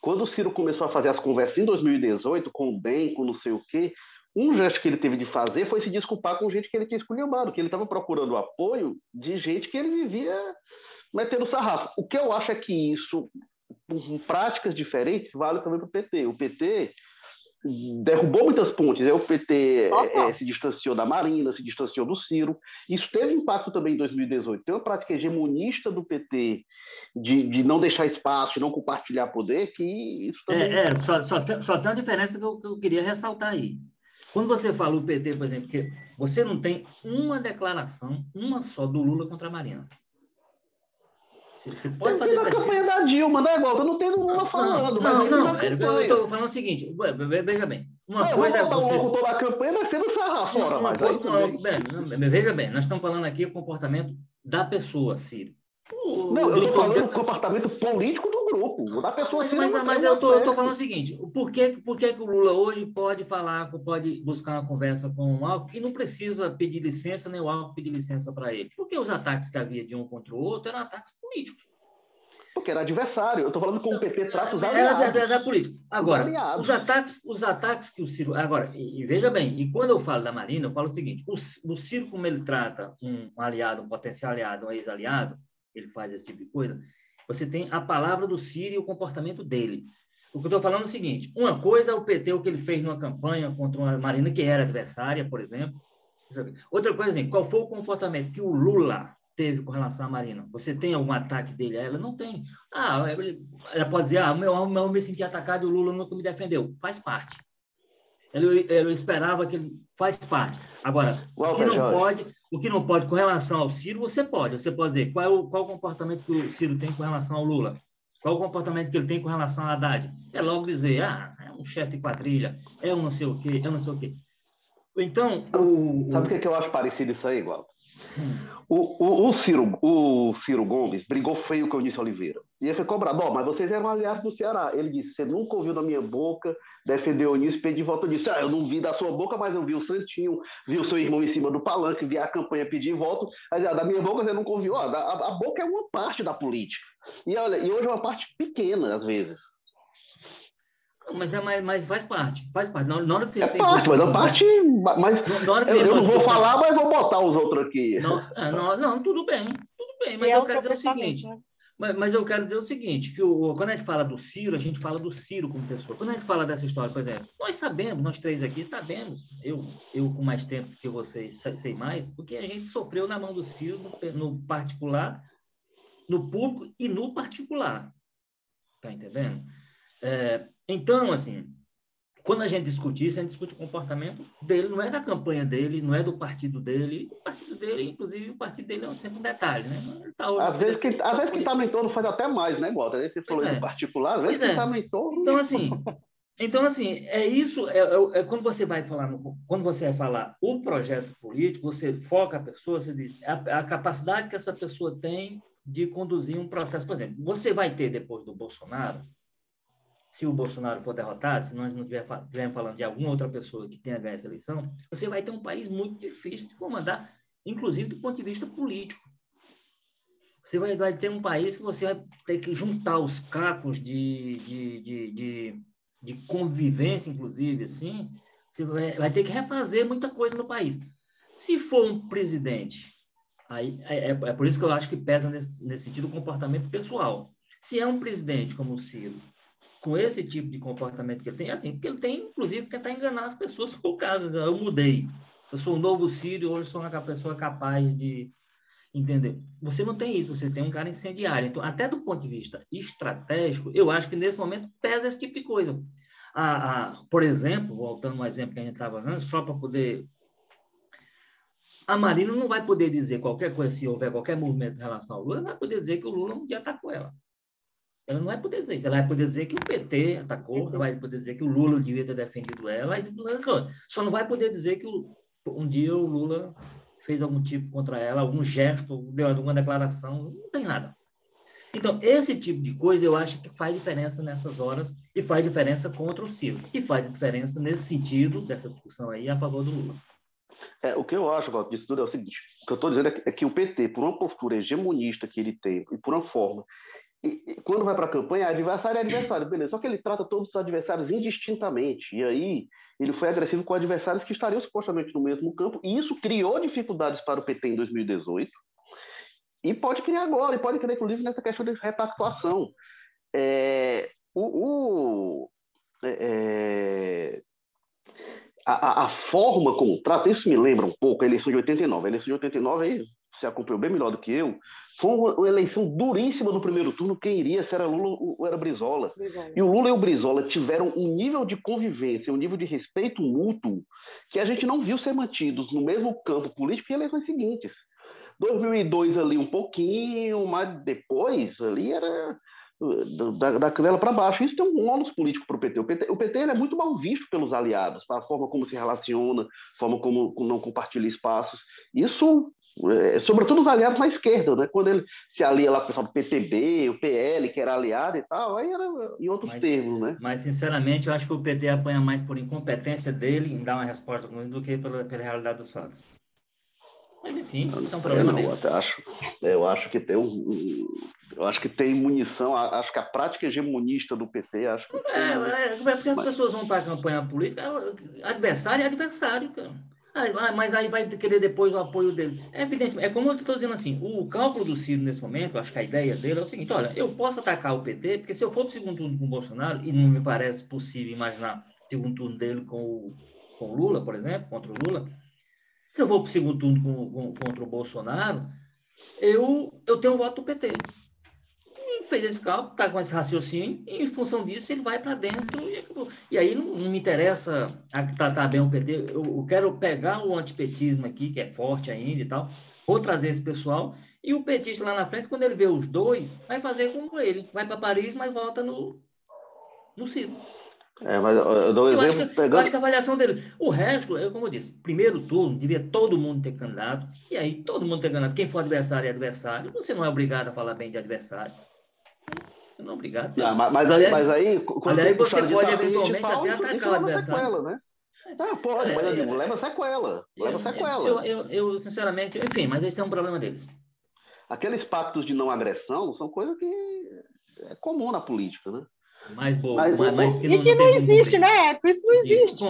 Quando o Ciro começou a fazer as conversas em 2018, com o bem, com não sei o quê, um gesto que ele teve de fazer foi se desculpar com gente que ele tinha esculhambado, que ele estava procurando apoio de gente que ele vivia metendo sarrafo. O que eu acho é que isso, com práticas diferentes, vale também para o PT. O PT derrubou muitas pontes. Aí o PT é, se distanciou da Marina, se distanciou do Ciro. Isso teve impacto também em 2018. Tem uma prática hegemonista do PT de, de não deixar espaço, de não compartilhar poder, que isso também... É, é só, só, tem, só tem uma diferença que eu, que eu queria ressaltar aí. Quando você fala o PT, por exemplo, que você não tem uma declaração, uma só, do Lula contra a Marina. Você pode fazer na campanha da Dilma, né, Walter? Não tem Lula falando. Não, não, não. Eu estou falando o seguinte, veja bem. Uma não, coisa é você... um locutor da campanha, vai ser no sarrar fora, mas aí bem, Veja bem, nós estamos falando aqui o comportamento da pessoa, Ciro. O, não, eu estou falando do comportamento político do grupo, da pessoa Mas, mas, mas eu estou falando o seguinte: por que, por que, que o Lula hoje pode falar, pode buscar uma conversa com o Alckmin e não precisa pedir licença, nem o Alckmin pedir licença para ele? Porque os ataques que havia de um contra o outro eram ataques políticos. Porque era adversário. Eu estou falando com o PT trata os aliados. Era, era, era político. Agora, os, os, ataques, os ataques que o Ciro. Agora, e, e, veja bem, e quando eu falo da Marina, eu falo o seguinte: o, o Ciro, como ele trata um aliado, um potencial aliado, um ex-aliado, ele faz esse tipo de coisa, você tem a palavra do Ciro e o comportamento dele. O que eu estou falando é o seguinte: uma coisa é o PT, o que ele fez numa campanha contra uma Marina que era adversária, por exemplo. Outra coisa, assim, qual foi o comportamento que o Lula teve com relação à Marina? Você tem algum ataque dele a ela? Não tem. Ah, ela pode dizer, ah, meu, eu me senti atacado e o Lula nunca me defendeu. Faz parte. Eu, eu esperava que ele faz parte. Agora, o que não pode, o que não pode com relação ao Ciro, você pode. Você pode dizer qual é o, qual o comportamento que o Ciro tem com relação ao Lula. Qual o comportamento que ele tem com relação a Haddad? É logo dizer, ah, é um chefe de quadrilha, é um não sei o quê, é um não sei o quê. Então, o... Sabe o que, é que eu acho parecido isso aí, igual? O, o, o, Ciro, o Ciro Gomes brigou feio com o Eunício Oliveira. E ele foi cobrado, oh, mas vocês eram aliados do Ceará. Ele disse, você nunca ouviu da minha boca defender o Eunício pedir voto. Eu disse, ah, eu não vi da sua boca, mas eu vi o Santinho, vi o seu irmão em cima do palanque, vi a campanha pedir voto. Mas ah, da minha boca você nunca ouviu. Oh, a, a boca é uma parte da política. E, olha, e hoje é uma parte pequena, às vezes. Mas, é, mas, mas faz parte, faz parte. Na, hora que você é parte, mas a parte. Mas eu, eu não vou falar, mas vou botar os outros aqui. Não, é, não, não, tudo bem, tudo bem. Mas e eu é quero dizer o seguinte. Né? Mas, mas, eu quero dizer o seguinte, que o, quando a gente fala do Ciro, a gente fala do Ciro como pessoa. Quando a gente fala dessa história, por exemplo, nós sabemos, nós três aqui sabemos, eu, eu com mais tempo que vocês sei mais, porque a gente sofreu na mão do Ciro no, no particular, no público e no particular. Tá entendendo? É, então, assim, quando a gente discute isso, a gente discute o comportamento dele, não é da campanha dele, não é do partido dele. O partido dele, inclusive, o partido dele é sempre um detalhe, né? Tá, às vezes que às vezes que está no entorno faz até mais, né, Walter? Você falou é. particular, às vezes que está é. no entorno. Então, assim, então, assim, é isso, é, é, é, quando você vai falar, no, quando você vai falar o projeto político, você foca a pessoa, você diz a, a capacidade que essa pessoa tem de conduzir um processo. Por exemplo, você vai ter, depois do Bolsonaro, se o Bolsonaro for derrotado, se nós não estivermos falando de alguma outra pessoa que tenha ganho essa eleição, você vai ter um país muito difícil de comandar, inclusive do ponto de vista político. Você vai, vai ter um país que você vai ter que juntar os cacos de, de, de, de, de convivência, inclusive, assim, você vai, vai, ter que refazer muita coisa no país. Se for um presidente, aí é, é, é por isso que eu acho que pesa nesse, nesse sentido o comportamento pessoal. Se é um presidente como o Ciro, com esse tipo de comportamento que ele tem, assim, porque ele tem, inclusive, tentar enganar as pessoas por caso. Eu mudei. Eu sou um novo Sírio, hoje sou uma pessoa capaz de entender. Você não tem isso, você tem um cara incendiário. Então, até do ponto de vista estratégico, eu acho que nesse momento pesa esse tipo de coisa. A, a, por exemplo, voltando ao exemplo que a gente estava só para poder. A Marina não vai poder dizer qualquer coisa, se houver qualquer movimento em relação ao Lula, não vai poder dizer que o Lula um dia atacou ela. Ela não vai poder dizer isso. Ela vai poder dizer que o PT atacou, ela vai poder dizer que o Lula devia ter defendido ela, só não vai poder dizer que um dia o Lula fez algum tipo contra ela, algum gesto, deu alguma declaração, não tem nada. Então, esse tipo de coisa eu acho que faz diferença nessas horas e faz diferença contra o Ciro. E faz diferença nesse sentido, dessa discussão aí, a favor do Lula. É, o que eu acho, Walter, disso tudo é o seguinte: o que eu estou dizendo é que, é que, o PT, por uma postura hegemonista que ele tem e por uma forma quando vai para a campanha, adversário é adversário, beleza. Só que ele trata todos os adversários indistintamente. E aí ele foi agressivo com adversários que estariam supostamente no mesmo campo. E isso criou dificuldades para o PT em 2018. E pode criar agora, e pode criar, inclusive, nessa questão de repactuação. É, o, o é, é a, a, forma como trata, isso me lembra um pouco a eleição de 89. A eleição de 89 aí você acompanhou bem melhor do que eu, foi uma eleição duríssima no primeiro turno. Quem iria, se era Lula ou era Brizola. E o Lula e o Brizola tiveram um nível de convivência, um nível de respeito mútuo, que a gente não viu ser mantidos no mesmo campo político em eleições seguintes. 2002 ali um pouquinho, mas depois ali era da, da canela para baixo. Isso tem um ônus político para o PT. O PT, o PT é muito mal visto pelos aliados, a forma como se relaciona, a forma como não compartilha espaços. Isso, sobretudo os aliados na esquerda, né? quando ele se alia lá com o pessoal do PTB, o PL, que era aliado e tal, aí era em outros mas, termos. Né? Mas, sinceramente, eu acho que o PT apanha mais por incompetência dele em dar uma resposta do que pela, pela realidade dos fatos. Mas enfim, são é problemas eu acho, eu acho que tem um, eu acho que tem munição, acho que a prática hegemonista do PT, acho que é, é, é, porque as mas... pessoas vão para a campanha política, adversário é adversário, cara. Mas aí vai querer depois o apoio dele. É evidente, é como eu estou dizendo assim, o cálculo do Ciro nesse momento, acho que a ideia dele é o seguinte, olha, eu posso atacar o PT, porque se eu for para o segundo turno com o Bolsonaro, e não me parece possível imaginar o segundo turno dele com o, com o Lula, por exemplo, contra o Lula, se eu vou para o segundo turno com, com, contra o Bolsonaro, eu, eu tenho o voto do PT. Fez esse cálculo, está com esse raciocínio, e em função disso ele vai para dentro. E, e, aí não, não, me interessa tratar bem o PT, eu, eu quero pegar o antipetismo aqui, que é forte ainda e tal, vou trazer esse pessoal, e o petista lá na frente, quando ele vê os dois, vai fazer como ele, vai para Paris, mas volta no, no Ciro. É, mas eu dou um eu exemplo acho que, pegando... Eu acho que a avaliação dele. O resto, eu, como eu disse, primeiro turno, devia todo mundo ter candidato, e aí todo mundo ter candidato. Quem for adversário é adversário. Você não é obrigado a falar bem de adversário. Você não é obrigado. Não, mas, mas, aí, mas aí. Quando aí você pode eventualmente até atacar o adversário. Né? Ah, pode, mas é, leva sequela. Leva sequela. Eu, eu, eu, sinceramente, enfim, mas esse é um problema deles. Aqueles pactos de não agressão são coisas que é comum na política, né? Mais boa, mas, mas que não, e que não, não existe, né? Isso não existe.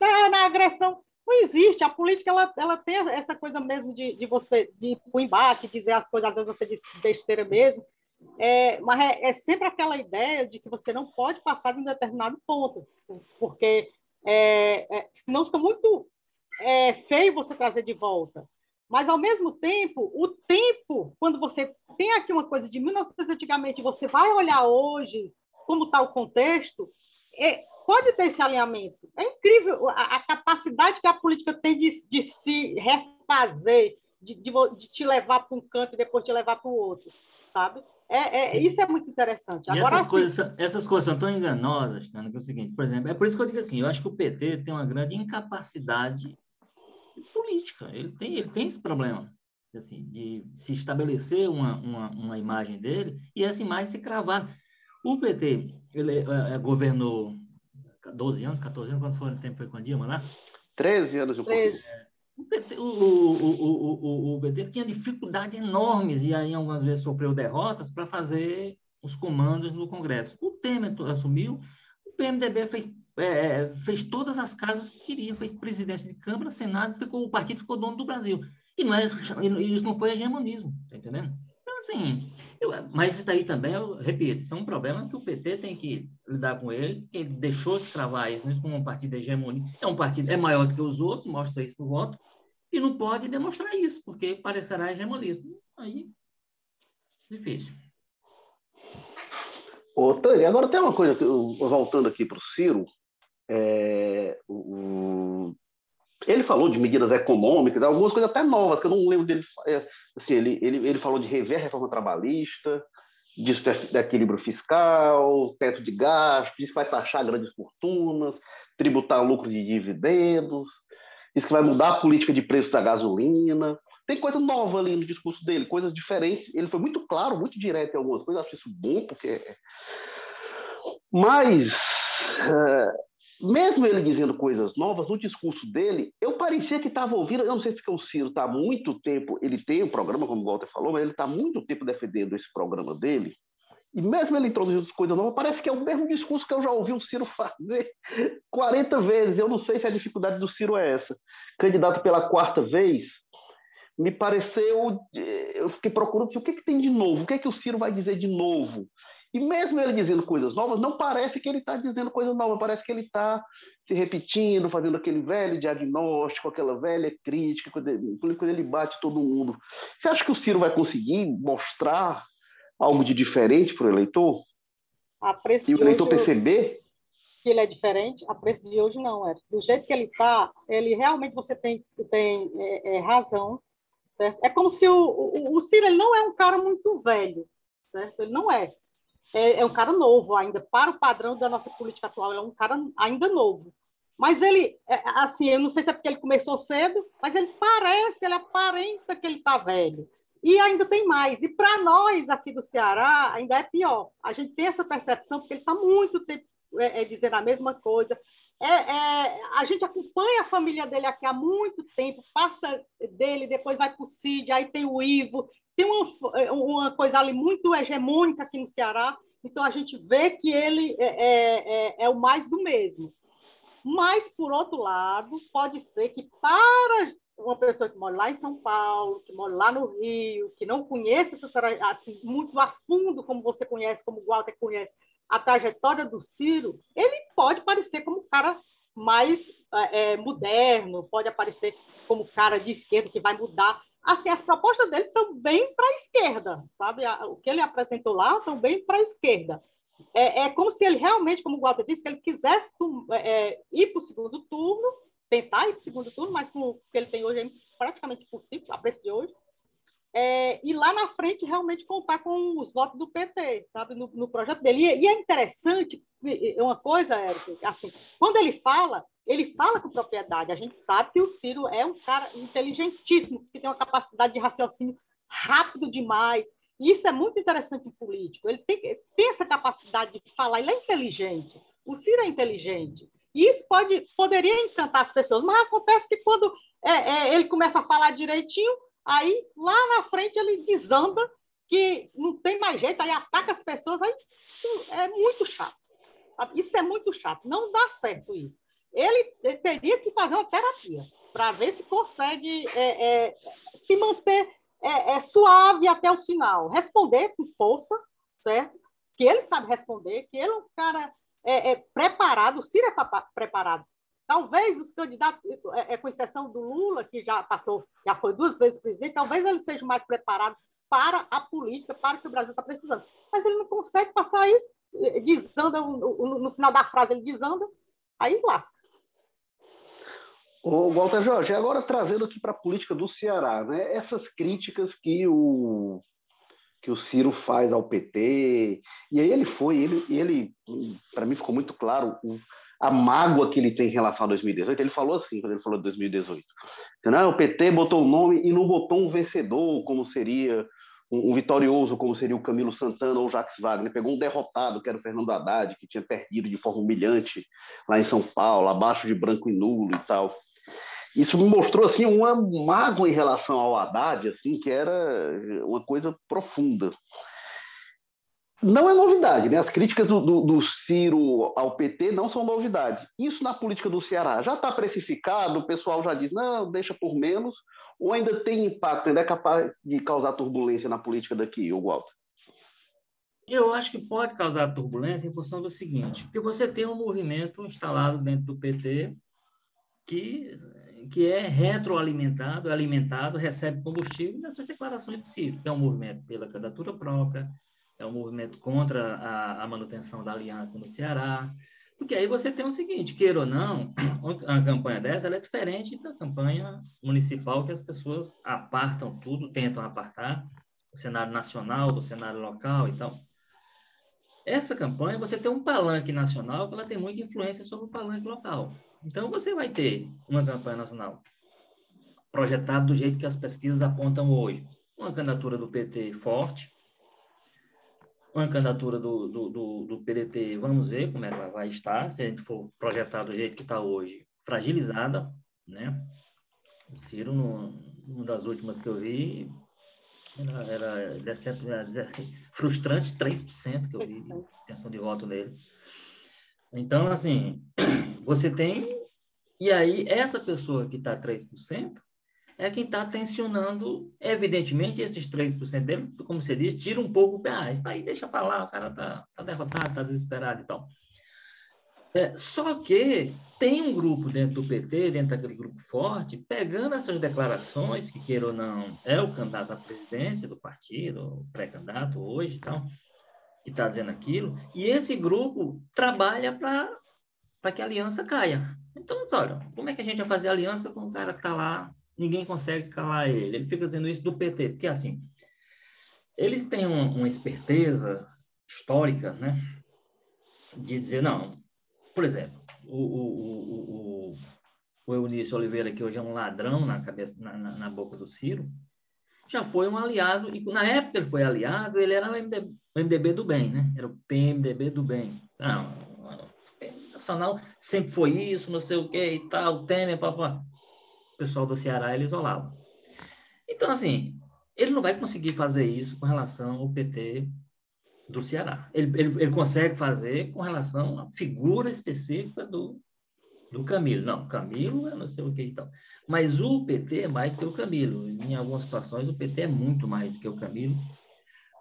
É, na agressão não existe. A política ela, ela tem essa coisa mesmo de, de você de ir para o embate, dizer as coisas, às vezes você diz besteira mesmo. É, mas é, é, sempre aquela ideia de que você não pode passar de um determinado ponto, porque é, é senão fica muito é, feio você trazer de volta. Mas, ao mesmo tempo, o tempo, quando você tem aqui uma coisa de 1900 antigamente, você vai olhar hoje como está o contexto, é, pode ter esse alinhamento. É incrível a, a capacidade que a política tem de, de se refazer, de, de, de te levar para um canto e depois te levar para o outro, sabe? É, é, isso é muito interessante. Agora, essas, assim, coisas, essas coisas são tão enganosas, Tana, que é o seguinte, por exemplo, é por isso que eu digo assim, eu acho que o PT tem uma grande incapacidade política. Ele tem, ele tem esse problema assim, de se estabelecer uma, uma, uma imagem dele e essa imagem se cravar. O PT, ele é, é, governou 12 anos, 14 anos, quanto foi o tempo foi com a Dilma lá? 13 anos um 13. O PT, o, o, o, PT tinha dificuldades enormes e aí algumas vezes sofreu derrotas para fazer os comandos no Congresso. O Temer assumiu, o PMDB fez é, é, fez todas as casas que queria, fez presidência de Câmara, Senado, ficou, o partido ficou dono do Brasil. E não é, isso não foi hegemonismo, tá entendendo? Então, assim, eu, mas isso daí também, eu repito, isso é um problema que o PT tem que lidar com ele, ele deixou se cravar isso, isso como um partido hegemônico. É um partido, é maior do que os outros, mostra isso no voto, e não pode demonstrar isso, porque parecerá hegemonismo. Aí, difícil. Ô, Tânia, agora tem uma coisa, voltando aqui para o Ciro, é, o, ele falou de medidas econômicas, algumas coisas até novas, que eu não lembro dele. É, assim, ele, ele, ele falou de rever a reforma trabalhista, disso de equilíbrio fiscal, teto de gastos, disse que vai taxar grandes fortunas, tributar lucros de dividendos, disse que vai mudar a política de preço da gasolina. Tem coisa nova ali no discurso dele, coisas diferentes. Ele foi muito claro, muito direto em algumas coisas, acho isso bom, porque. Mas. Uh, mesmo ele dizendo coisas novas, no discurso dele, eu parecia que estava ouvindo. Eu não sei porque o Ciro está muito tempo, ele tem um programa, como o Walter falou, mas ele está muito tempo defendendo esse programa dele. E mesmo ele introduzindo coisas novas, parece que é o mesmo discurso que eu já ouvi o Ciro fazer 40 vezes. Eu não sei se a dificuldade do Ciro é essa. Candidato pela quarta vez, me pareceu. Eu fiquei procurando o que, que tem de novo, o que, é que o Ciro vai dizer de novo. E mesmo ele dizendo coisas novas, não parece que ele está dizendo coisas novas, parece que ele está se repetindo, fazendo aquele velho diagnóstico, aquela velha crítica, quando quando ele bate todo mundo. Você acha que o Ciro vai conseguir mostrar algo de diferente para o eleitor? E o eleitor perceber? Que ele é diferente, a preço de hoje não é. Do jeito que ele está, ele realmente você tem, tem é, é, razão certo? É como se o, o, o Ciro ele não é um cara muito velho, certo? Ele não é. é. É um cara novo ainda, para o padrão da nossa política atual, ele é um cara ainda novo. Mas ele, é, assim, eu não sei se é porque ele começou cedo, mas ele parece, ele aparenta que ele está velho. E ainda tem mais. E para nós aqui do Ceará, ainda é pior. A gente tem essa percepção, porque ele está muito tempo é, é, dizendo a mesma coisa. É, é, a gente acompanha a família dele aqui há muito tempo, passa dele, depois vai para o CID, aí tem o Ivo, tem uma, é, uma coisa ali muito hegemônica aqui no Ceará, então a gente vê que ele é, é, é o mais do mesmo. Mas, por outro lado, pode ser que para uma pessoa que mora lá em São Paulo, que mora lá no Rio, que não conhece essa, assim, muito a fundo, como você conhece, como o Walter conhece, a trajetória do Ciro, ele pode parecer como um cara mais é, é moderno, pode aparecer como cara de esquerda que vai mudar. Assim, as propostas dele estão bem para a esquerda, sabe? O que ele apresentou lá estão bem para a esquerda. É, é como se ele realmente, como o Walter disse, que ele quisesse é, é ir para o segundo turno, tentar ir para o segundo turno, mas com o que ele tem hoje é praticamente impossível, a preço de hoje. É, e lá na frente realmente contar com os votos do PT, sabe, no, no projeto dele. E, e, é interessante, uma coisa, Érico, assim, quando ele fala, ele fala com propriedade. A gente sabe que o Ciro é um cara inteligentíssimo, que tem uma capacidade de raciocínio rápido demais, e isso é muito interessante em político. Ele tem, tem essa capacidade de falar, ele é inteligente. O Ciro é inteligente. Isso pode, poderia encantar as pessoas, mas acontece que quando é, é, ele começa a falar direitinho, aí lá na frente ele desanda, que não tem mais jeito, aí ataca as pessoas, aí é muito chato. Sabe? Isso é muito chato. Não dá certo isso. Ele, ele teria que fazer uma terapia para ver se consegue é, é se manter é, é suave até o final, responder com força, certo? Que ele sabe responder, que ele é um cara é, é preparado, o Ciro é preparado. Talvez os candidatos, é, é, com exceção do Lula, que já passou, já foi duas vezes presidente, talvez ele seja mais preparado para a política, para o que o Brasil está precisando. Mas ele não consegue passar isso, desanda, no, no final da frase ele desanda, aí lasca. O Walter Jorge, agora trazendo aqui para a política do Ceará, né? essas críticas que o, que o Ciro faz ao PT, e aí ele foi, ele, ele para mim ficou muito claro a mágoa que ele tem em relação a 2018. Ele falou assim, quando ele falou de 2018, não, o PT botou o nome e não botou um vencedor, como seria um, um, vitorioso, como seria o Camilo Santana ou o Jacques Wagner. Pegou um derrotado, que era o Fernando Haddad, que tinha perdido de forma humilhante lá em São Paulo, abaixo de branco e nulo e tal isso me mostrou assim uma mágoa em relação ao Haddad, assim, que era uma coisa profunda. Não é novidade, né? As críticas do, do, do Ciro ao PT não são novidade. Isso na política do Ceará já está precificado, o pessoal já diz, não, deixa por menos, ou ainda tem impacto, ainda é capaz de causar turbulência na política daqui, o Walter? Eu acho que pode causar turbulência em função do seguinte, porque você tem um movimento instalado dentro do PT que que é retroalimentado, alimentado, recebe combustível nessas declarações do Ciro, é um movimento pela candidatura própria, é um movimento contra a, a, manutenção da aliança no Ceará, porque aí você tem o seguinte, queira ou não, uma campanha dessa é diferente da campanha municipal que as pessoas apartam tudo, tentam apartar, o cenário nacional, do cenário local e tal. Essa campanha, você tem um palanque nacional que ela tem muita influência sobre o palanque local. Então, você vai ter uma campanha nacional projetada do jeito que as pesquisas apontam hoje. Uma candidatura do PT forte, uma candidatura do, do, do, do, PDT, vamos ver como é ela vai estar, se a gente for projetar do jeito que está hoje, fragilizada, né? O Ciro, no, uma das últimas que eu vi, era, era, era frustrante 3% que eu vi, intenção de voto nele. Então, assim, você tem. E aí, essa pessoa que está 3% é quem está tensionando, evidentemente, esses 3% dele, como você disse, tira um pouco o pé. Ah, isso aí deixa falar, o cara está tá derrotado, está desesperado e tal. É, só que tem um grupo dentro do PT, dentro daquele grupo forte, pegando essas declarações, que queira ou não, é o candidato à presidência do partido, pré-candidato hoje e tal, que está dizendo aquilo, e esse grupo trabalha para que a aliança caia. Então, olha, como é que a gente vai fazer aliança com o cara que está lá ninguém consegue calar ele. Ele fica dizendo isso do PT, porque assim, eles têm uma, uma esperteza histórica, né? De dizer, não, por exemplo, o, o, o, o Eunício Oliveira, que hoje é um ladrão na, cabeça, na, na, na boca do Ciro, já foi um aliado, e na época ele foi aliado, ele era o MDB, MDB do bem, né? Era o PMDB do bem. Não, Nacional sempre foi isso, não sei o que e tal, Temer, papá. O pessoal do Ceará, ele isolava. Então, assim, ele não vai conseguir fazer isso com relação ao PT do Ceará. Ele, ele, ele consegue fazer com relação à figura específica do, do Camilo. Não, Camilo é não sei o que e tal. Mas o PT é mais do que o Camilo. Em algumas situações, o PT é muito mais do que o Camilo,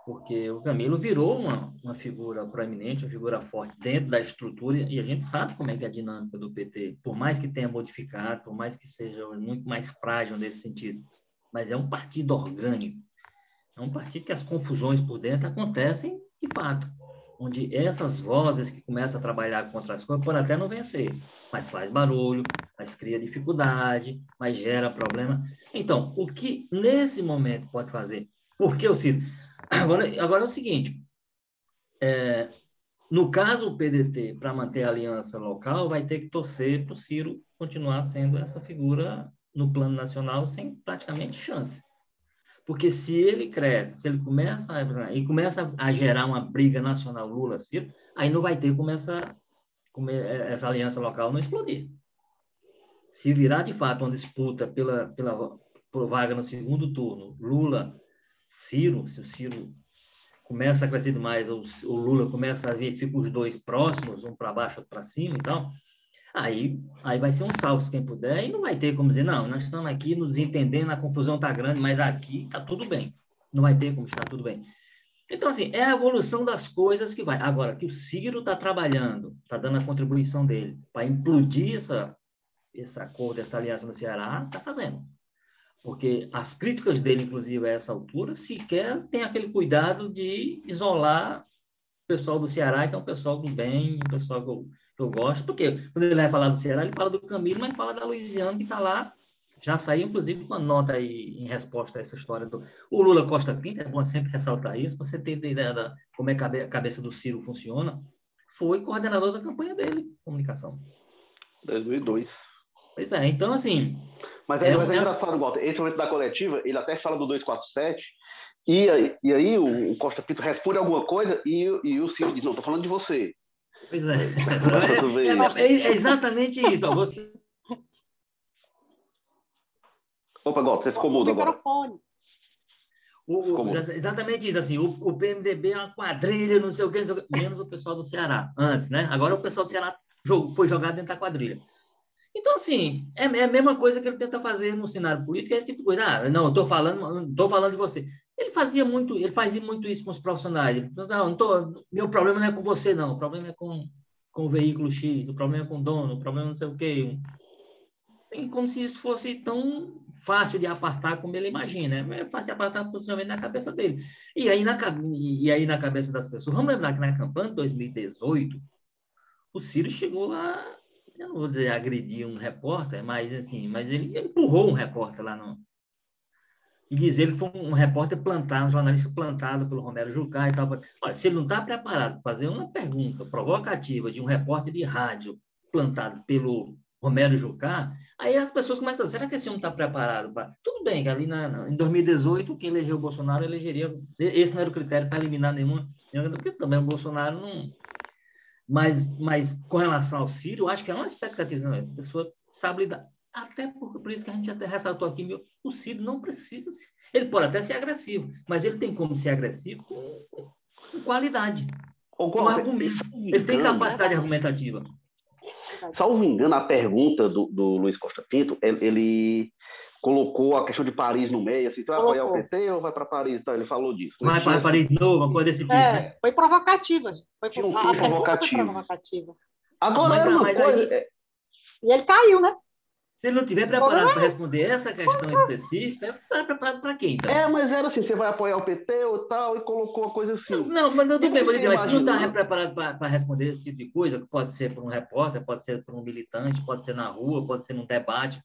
porque o Camilo virou uma, uma figura proeminente, uma figura forte dentro da estrutura, e a gente sabe como é que é a dinâmica do PT, por mais que tenha modificado, por mais que seja muito mais frágil nesse sentido, mas é um partido orgânico. É um partido que as confusões por dentro acontecem de fato, onde essas vozes que começam a trabalhar contra as coisas podem até não vencer, mas faz barulho, mas cria dificuldade, mas gera problema. Então, o que nesse momento pode fazer? Porque o Ciro. Agora, agora é o seguinte: é, no caso o PDT, para manter a aliança local, vai ter que torcer para o Ciro continuar sendo essa figura no plano nacional sem praticamente chance. Porque se ele cresce, se ele começa a, e começa a gerar uma briga nacional Lula-Ciro, aí não vai ter como essa, como é, essa aliança local não explodir. Se virar de fato uma disputa pela, pela por vaga no segundo turno, Lula, Ciro, se o Ciro começa a crescer demais, o, o Lula começa a vir, fica os dois próximos, um para baixo, outro para cima e tal, Aí, aí vai ser um salve se quem puder, e não vai ter como dizer, não, nós estamos aqui nos entendendo, a confusão está grande, mas aqui está tudo bem. Não vai ter como estar tudo bem. Então, assim, é a evolução das coisas que vai. Agora, que o Ciro está trabalhando, está dando a contribuição dele para implodir essa, essa acordo, essa aliança no Ceará, está fazendo. Porque as críticas dele, inclusive, a essa altura, sequer tem aquele cuidado de isolar o pessoal do Ceará, que é um pessoal do bem, um pessoal que eu eu gosto, porque quando ele vai falar do Ceará, ele fala do Camilo, mas fala da Louisiana, que está lá. Já saiu, inclusive, uma nota aí em resposta a essa história do. O Lula Costa Pinto, é bom sempre ressaltar isso, você ter ideia da como é que a cabeça do Ciro funciona. Foi coordenador da campanha dele, comunicação. 2002. Pois é, então assim. Mas é, é, mas é, engraçado, Walter. Esse momento da coletiva, ele até fala do 247, e aí, e aí o Costa Pinto responde alguma coisa e, e o Ciro diz: Não, estou falando de você. Pois é. É, é, é, exatamente isso. Ó, você... Opa, Golpe, você ficou mudo agora. O, o, exatamente isso, assim, o, o, PMDB é uma quadrilha, não sei o quê, menos o pessoal do Ceará, antes, né? Agora o pessoal do Ceará foi jogado dentro da quadrilha. Então, assim, é, é, a mesma coisa que ele tenta fazer no cenário político, é esse tipo de coisa. Ah, não, estou falando, estou falando de você. Ele fazia muito, ele fazia muito isso com os profissionais. Ele ah, não tô, meu problema não é com você, não. O problema é com, com o veículo X, o problema é com o dono, o problema não sei o quê. Assim, como se isso fosse tão fácil de apartar como ele imagina. É fácil de apartar posicionamento na cabeça dele. E aí na, e aí na cabeça das pessoas. Vamos lembrar que na campanha de 2018, o Ciro chegou a, eu não vou dizer agredir um repórter, mas assim, mas ele empurrou um repórter lá no, e dizer que foi um repórter plantado, um jornalista plantado pelo Romero Jucá e tal. Olha, se ele não está preparado para fazer uma pergunta provocativa de um repórter de rádio plantado pelo Romero Jucá, aí as pessoas começam a será que esse homem está preparado para... Tudo bem, que ali na, em 2018, quem elegeu o Bolsonaro elegeria... Esse não era o critério para eliminar nenhuma... Porque também o Bolsonaro não... Mas, mas com relação ao Ciro, eu acho que é uma expectativa, não é? A pessoa sabe lidar. Até por, por isso que a gente até ressaltou aqui, meu, o Ciro não precisa ser, ele pode até ser agressivo, mas ele tem como ser agressivo com, com qualidade, com, com argumento. Ele tem capacidade argumentativa. Salvo engano, a pergunta do, do Luiz Costa Pinto, ele colocou a questão de Paris no meio, assim, vai apoiar o PT ou vai para Paris? Então, ele falou disso. Vai para Paris de novo, uma coisa desse tipo, é, né? Foi provocativa. Foi, Tinha um a provocativa. provocativa. Agora, mas, mas coisa... aí... É e ele caiu, né? Se ele não tiver preparado para responder essa questão específica, está preparado para quem? Então? É, mas era assim, você vai apoiar o PT ou tal, e colocou uma coisa assim. Não, mas eu tudo bem, mas se não está preparado para responder esse tipo de coisa, que pode ser por um repórter, pode ser por um militante, pode ser na rua, pode ser num debate,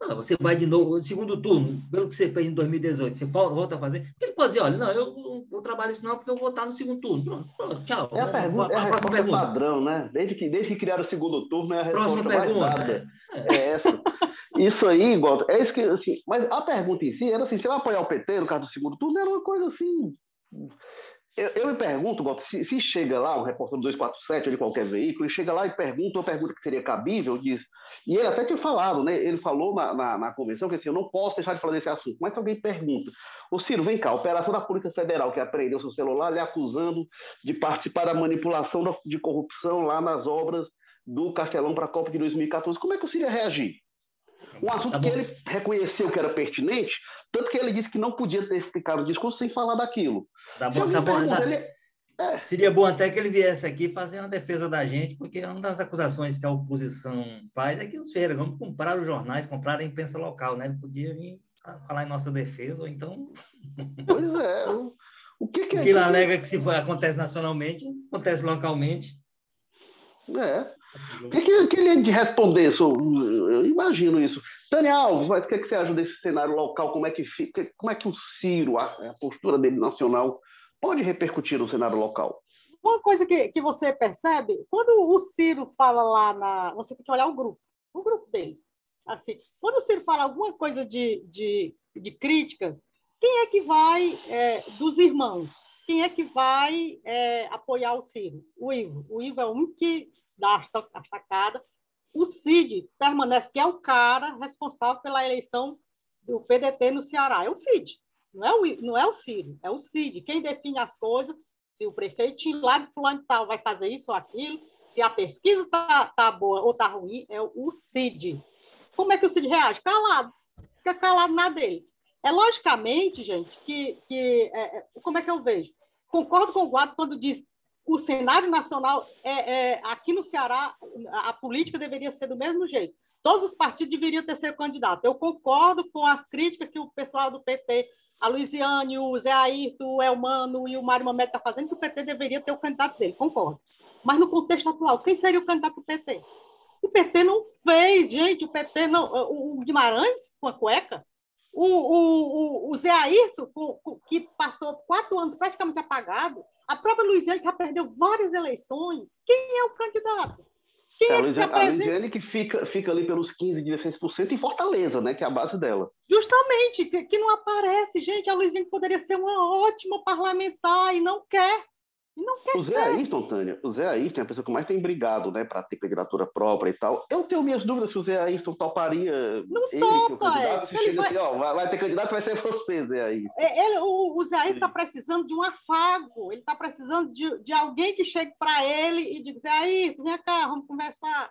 Ah, você vai de novo, no segundo turno, pelo que você fez em 2018, você volta a fazer. Ele pode dizer, olha, não, eu não vou trabalhar isso não, porque eu vou estar no segundo turno. Pronto, pronto tchau. É a, pergunta, a, a, é a próxima pergunta. padrão, né? Desde que, desde que criaram o segundo turno, é a próxima pergunta, dada. É. é essa. Isso aí, igual, é isso que, assim, mas a pergunta em si era assim, você vai apoiar o PT no caso do segundo turno? Era uma coisa assim, eu, eu, me pergunto, Bob, se, se, chega lá um repórter do 247 ou de qualquer veículo, e chega lá e pergunta uma pergunta que seria cabível, diz, e ele até tinha falado, né? Ele falou na, na, na, convenção que assim, eu não posso deixar de falar desse assunto, mas se alguém pergunta, o Ciro, vem cá, a operação da Polícia Federal que apreendeu seu celular, lhe acusando de participar da manipulação de corrupção lá nas obras do Castelão para a Copa de 2014, como é que o Ciro ia reagir? Um assunto tá que ele reconheceu que era pertinente, tanto que ele disse que não podia ter ficado o discurso sem falar daquilo. Tá bom, tá bom, tá. Ele... É. Seria bom até que ele viesse aqui fazer uma defesa da gente, porque uma das acusações que a oposição faz é que os Ferreira vamos comprar os jornais, comprar a imprensa local, né? Ele podia vir falar em nossa defesa, ou então. Pois é. O que, que é? O que ele alega que se acontece nacionalmente, acontece localmente. É. O que, que, ele é de responder? Eu imagino isso. Tânia Alves, mas o que, que você acha desse cenário local? Como é que fica? Como é que o Ciro, a, a postura dele nacional, pode repercutir no cenário local? Uma coisa que, que você percebe, quando o Ciro fala lá na. Você tem que olhar o grupo, o grupo deles. Assim, quando o Ciro fala alguma coisa de, de, de críticas, quem é que vai é, dos irmãos? Quem é que vai é, apoiar o Ciro? O Ivo. O Ivo é um que da estacada. O Cid permanece, que é o cara responsável pela eleição do PDT no Ceará. É o Cid, não é o, não é o Ciro, é o Cid. Quem define as coisas, se o prefeito lá de fulano tal vai fazer isso ou aquilo, se a pesquisa está tá boa ou está ruim, é o Cid. Como é que o Cid reage? Calado. Fica calado na dele. É logicamente, gente, que, que é, é como é que eu vejo? Concordo com o Guado quando diz o cenário nacional é, é, aqui no Ceará a política deveria ser do mesmo jeito. Todos os partidos deveriam ter seu candidato. Eu concordo com a crítica que o pessoal do PT, a Luiziane, o Zé Ayrton, o Elmano e o Mário Mamete estão tá fazendo, que o PT deveria ter o candidato dele, concordo. Mas no contexto atual, quem seria o candidato do PT? O PT não fez, gente, o PT não. O Guimarães com a cueca, o, o, o, o Zé Ayrton, que passou quatro anos praticamente apagado, a própria Luiziane, que já perdeu várias eleições, quem é o candidato? Quem é, a, Luiziane, a Luiziane que fica, fica ali pelos 15%, 16% em Fortaleza, né? Que é a base dela. Justamente, que, que não aparece. Gente, a Luiziane poderia ser uma ótima parlamentar e não quer. O Zé Ayrton, Tânia, o Zé Ayrton é a pessoa que mais tem brigado, né, para ter candidatura própria e tal. Eu tenho minhas dúvidas se o Zé Ayrton toparia. Não ele, topa, é. Ele vai... Assim, ó, vai, vai, ter candidato, vai ser você, Zé Ayrton. É, ele, o, o Zé Ayrton está precisando de um afago, ele está precisando de, de alguém que chegue para ele e diga: Zé Ayrton, vem cá, vamos conversar,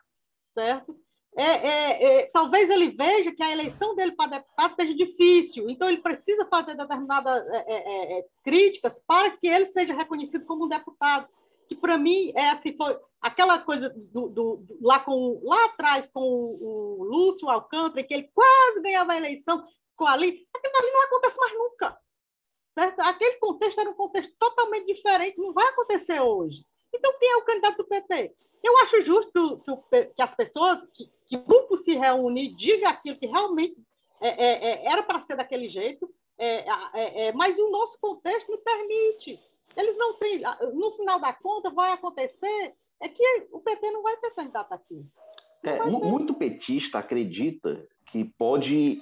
certo? É, é, é, talvez ele veja que a eleição dele para deputado seja difícil, então ele precisa fazer determinadas é, é, críticas para que ele seja reconhecido como um deputado. Que para mim é assim, foi aquela coisa do, do, do, lá, com, lá atrás com o, o Lúcio Alcântara, que ele quase ganhava a eleição com ali, aquilo ali não acontece mais nunca. Certo? Aquele contexto era um contexto totalmente diferente, não vai acontecer hoje. Então, quem é o candidato do PT? Eu acho justo que, que as pessoas, que, que, o grupo se reúne, diga aquilo que realmente é, é, é era para ser daquele jeito, é, é, mas o nosso contexto não permite. Eles não têm, no final da conta, vai acontecer é que o PT não vai ter candidato aqui. É, muito petista acredita que pode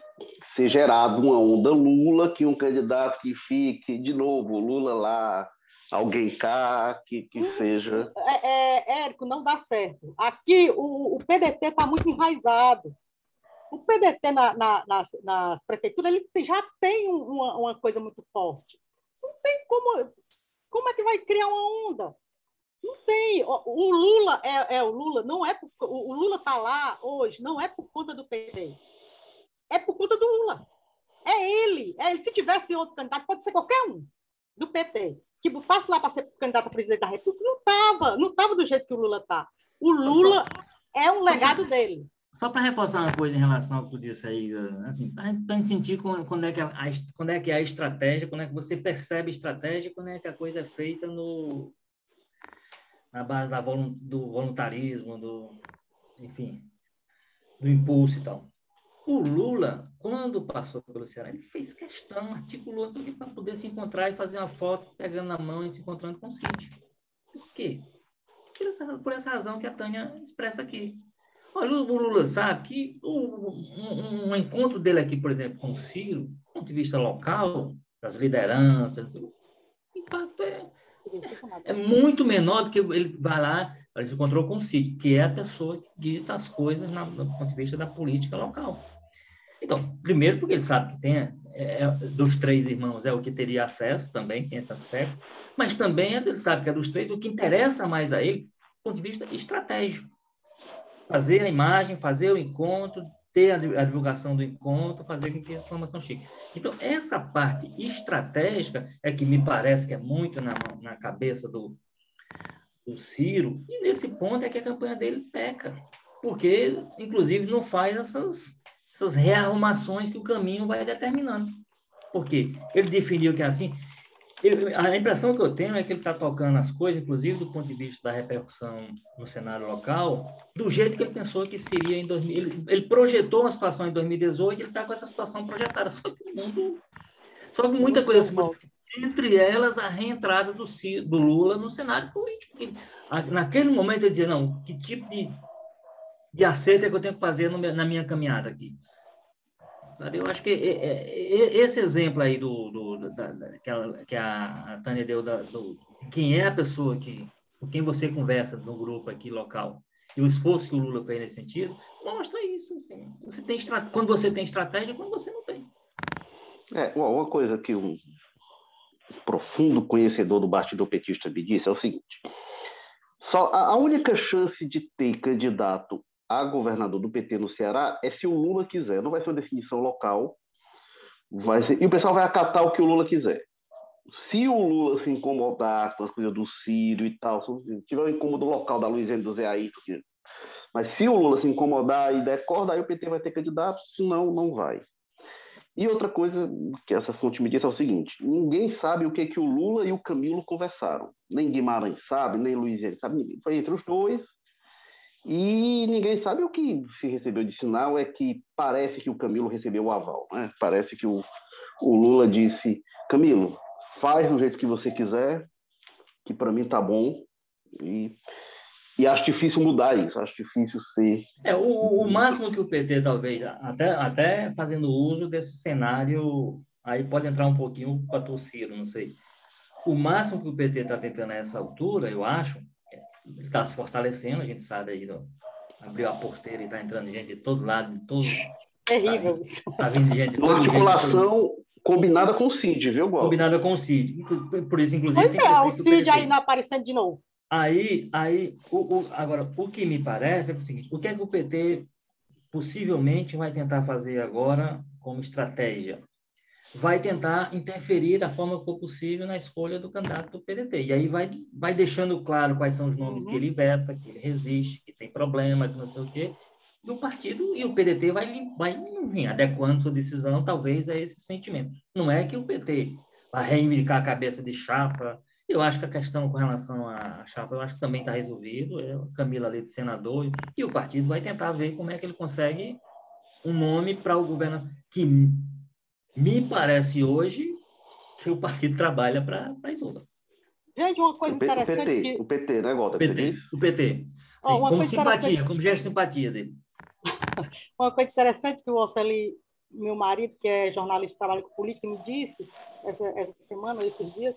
ser gerado uma onda Lula, que um candidato que fique de novo Lula lá alguém cá que, que hum, seja. É, é, Érico, não dá certo. Aqui o, o PDT está muito enraizado. O PDT na, na, nas, nas, prefeituras ele já tem uma, uma, coisa muito forte. Não tem como. Como é que vai criar uma onda? Não tem. O, o Lula é, é, o Lula, não é por, o Lula está lá hoje, não é por conta do PT. É por conta do Lula. É ele. É ele. Se tivesse outro candidato, pode ser qualquer um do PT que botasse lá para ser candidato a presidente da República, não estava, não estava do jeito que o Lula está. O Lula é um legado dele. Só para reforçar uma coisa em relação ao que tu disse aí, assim, para a gente sentir quando é, que a, quando é que é a estratégia, quando é que você percebe estratégia, quando é que a coisa é feita no, na base da, do voluntarismo, do, enfim, do impulso e tal. O Lula, quando passou pelo Ceará, ele fez questão, articulou tudo para poder se encontrar e fazer uma foto, pegando na mão e se encontrando com o Cid. Por quê? Por essa, por essa razão que a Tânia expressa aqui. Olha, o Lula sabe que o, um, um, encontro dele aqui, por exemplo, com o Ciro, do ponto de vista local, das lideranças, o impacto é, é muito menor do que ele vai lá, ele se encontrou com o Cid, que é a pessoa que dita as coisas na, do ponto de vista da política local. Então, primeiro porque ele sabe que tem, é, é, dos três irmãos é o que teria acesso, também tem esse aspecto, mas também ele sabe que é dos três o que interessa mais a ele, do ponto de vista estratégico. Fazer a imagem, fazer o encontro, ter a, a divulgação do encontro, fazer com que a informação chegue. Então, essa parte estratégica é que me parece que é muito na, na cabeça do, do Ciro, e nesse ponto é que a campanha dele peca, porque, inclusive, não faz essas essas rearrumações que o caminho vai determinando. Porque ele definiu que é assim. Ele, a impressão que eu tenho é que ele está tocando as coisas, inclusive do ponto de vista da repercussão no cenário local, do jeito que ele pensou que seria em 2000. Ele, ele projetou uma situação em 2018 e ele está com essa situação projetada. Só que o mundo. Só que muita coisa se modificou. Entre elas, a reentrada do, do Lula no cenário político. Naquele momento ele dizia: não, que tipo de de acerto é que eu tenho que fazer na minha caminhada aqui. Sabe? Eu acho que é, é, esse exemplo aí do, do da, da, que, a, que a Tânia deu, da, do, quem é a pessoa que, com quem você conversa no grupo aqui local, e o esforço que o Lula fez nesse sentido, mostra isso. Assim. Você tem quando você tem estratégia, quando você não tem. É, uma coisa que um profundo conhecedor do bastidor petista me disse é o seguinte: só a única chance de ter candidato a governador do PT no Ceará é se o Lula quiser. Não vai ser uma definição local. Vai ser... E o pessoal vai acatar o que o Lula quiser. Se o Lula se incomodar com as coisas do Ciro e tal, se tiver um incômodo local da Luiziane do Zé Ayrton, mas se o Lula se incomodar e der corda, aí o PT vai ter candidato, senão não vai. E outra coisa que essa fonte me disse é o seguinte: ninguém sabe o que, que o Lula e o Camilo conversaram. Nem Guimarães sabe, nem Luiziane sabe, ninguém. Foi entre os dois, e ninguém sabe o que se recebeu de sinal é que parece que o Camilo recebeu o aval. Né? Parece que o, o Lula disse: Camilo, faz do jeito que você quiser, que para mim tá bom. E, e acho difícil mudar isso, acho difícil ser. É, o, o máximo que o PT, talvez, até, até fazendo uso desse cenário, aí pode entrar um pouquinho o fator Ciro, não sei. O máximo que o PT está tentando a essa altura, eu acho, está se fortalecendo, a gente sabe aí, ó, abriu a porteira e está entrando gente de todo lado, de todo. Terrível isso. Tá vindo gente de todo Uma articulação combinada com o CID, viu? Combinada com o CID. Por isso, inclusive. Pois é, o CID aí não aparecendo de novo. Aí, aí o, o, agora, o que me parece é o seguinte: o que é que o PT possivelmente vai tentar fazer agora como estratégia? Vai tentar interferir da forma que for possível na escolha do candidato do PDT. E aí vai, vai deixando claro quais são os nomes uhum. que ele veta, que ele resiste, que tem problema, que não sei o quê. E o partido e o PDT vai, vai enfim, adequando sua decisão, talvez, a esse sentimento. Não é que o PT vai reivindicar a cabeça de chapa. Eu acho que a questão com relação à chapa, eu acho que também está resolvido. É Camila ali de senador. E o partido vai tentar ver como é que ele consegue um nome para o governo que me parece hoje que o partido trabalha para a Isola. Gente, uma coisa o P, interessante. O PT, que... o PT, né, Walter? O PT, o PT. Sim, oh, como simpatia, como gesto de simpatia dele. uma coisa interessante que o Oceli, meu marido, que é jornalista, trabalha com política, me disse essa, essa semana, esses dias,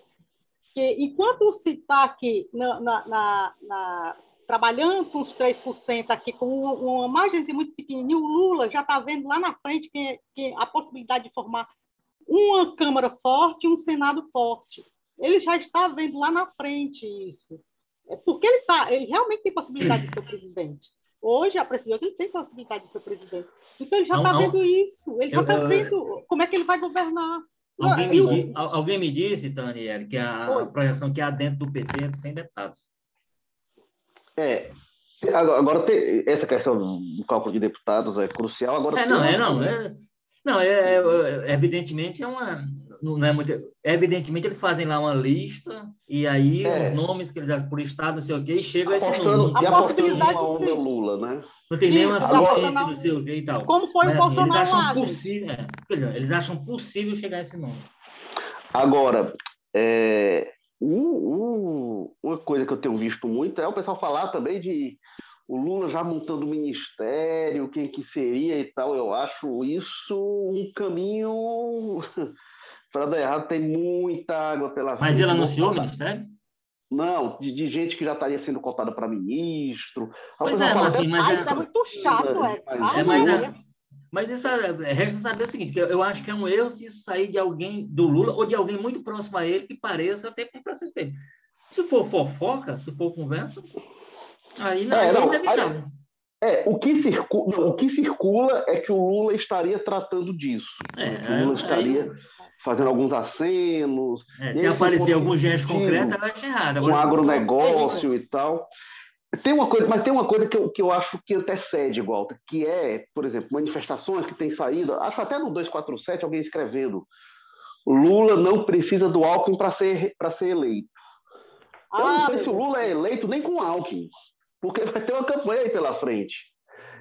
que enquanto se está aqui na, na, na, na trabalhando com os 3% aqui, com uma, uma margem muito pequenininha, o Lula já está vendo lá na frente que, que a possibilidade de formar uma Câmara forte e um Senado forte. Ele já está vendo lá na frente isso. É porque ele, tá, ele realmente tem possibilidade de ser presidente. Hoje, a preciosa, ele tem possibilidade de ser presidente. Então, ele já está vendo isso. Ele já está vendo como é que ele vai governar. Alguém me, alguém me disse, Taniel, que a, a projeção que há dentro do PT é de 100 deputados. É. Agora, essa questão do cálculo de deputados é crucial. Agora, é, não, é, não. É, não, é, é, evidentemente é uma. não é muito. Evidentemente, eles fazem lá uma lista, e aí é. os nomes que eles por estado, não sei o quê, e chega esse número. E apostando numa onda Lula, né? Não tem nenhuma ciência, não sei o quê e tal. Como foi Mas, o assim, Bolsonaro eles acham possível, é, eles acham possível chegar a esse número. Agora, é, um, um, uma coisa que eu tenho visto muito é o pessoal falar também de o Lula já montando o ministério, quem que seria e tal. Eu acho isso um caminho para dar errado. Tem muita água pela frente. Mas ele anunciou o ministério? Não, de, de, gente que já estaria sendo cotada para ministro. Pois é, mas, assim, mas é... isso é muito chato, é. é mas, é, mas isso é, resta saber o seguinte, que eu acho que é um erro se isso sair de alguém do Lula ou de alguém muito próximo a ele que pareça ter com processo dele. Se for fofoca, se for conversa, aí não é, não, aí, é, o que, circula, não, o que circula é que o Lula estaria tratando disso. É, o Lula estaria aí, fazendo alguns acenos. É, se aparecer algum gesto concreto, ela acha errado. Um agronegócio e tal. Tem uma coisa, mas tem uma coisa que eu, que eu acho que antecede, Walter, que é, por exemplo, manifestações que têm saído, acho até no 247 alguém escrevendo, Lula não precisa do Alckmin para ser, ser eleito. Eu ah, não sei se o Lula é eleito nem com Alckmin, porque vai ter uma campanha aí pela frente.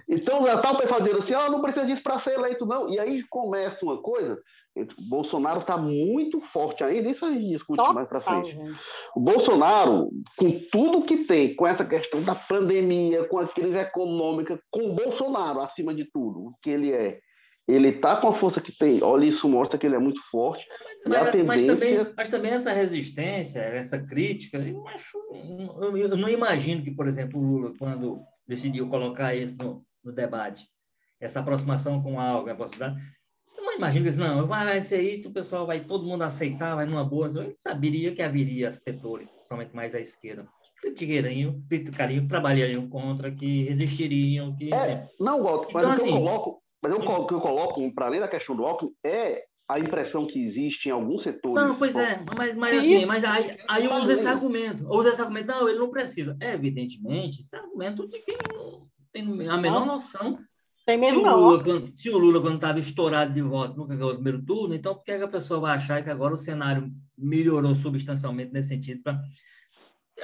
Então já está o pessoal dizendo assim, oh, não precisa disso para ser eleito, não. E aí começa uma coisa o Bolsonaro está muito forte ainda, isso a gente discute Total, mais para frente. Gente. O Bolsonaro, com tudo que tem, com essa questão da pandemia, com a crise econômica, com o Bolsonaro acima de tudo, o que ele é, ele está com a força que tem. Olha, isso mostra que ele é muito forte. Mas, mas, tendência... mas, também, mas também essa resistência, essa crítica, eu, acho, eu, eu não imagino que, por exemplo, o Lula, quando decidiu colocar isso no, no debate, essa aproximação com algo, a possibilidade, imagina que não, vai ser isso, o pessoal vai todo mundo aceitar, vai numa boa. Eu saberia que haveria setores, principalmente mais à esquerda, que criticariam, criticariam, trabalhariam contra, que resistiriam. Que, é, não, Walter, então, mas assim, o que eu assim, coloco, mas eu, o que eu coloco, para além da questão do óculos, é a impressão que existe em alguns setores. Não, pois é, mas, mas assim, mas aí, aí eu uso esse argumento. Uso esse argumento, não, ele não precisa. É, evidentemente, esse argumento de quem não tem a menor noção tem mesmo se não. O Lula, quando, se o Lula, quando estava estourado de voto, nunca ganhou o primeiro turno, então por que a pessoa vai achar que agora o cenário melhorou substancialmente nesse sentido? Pra,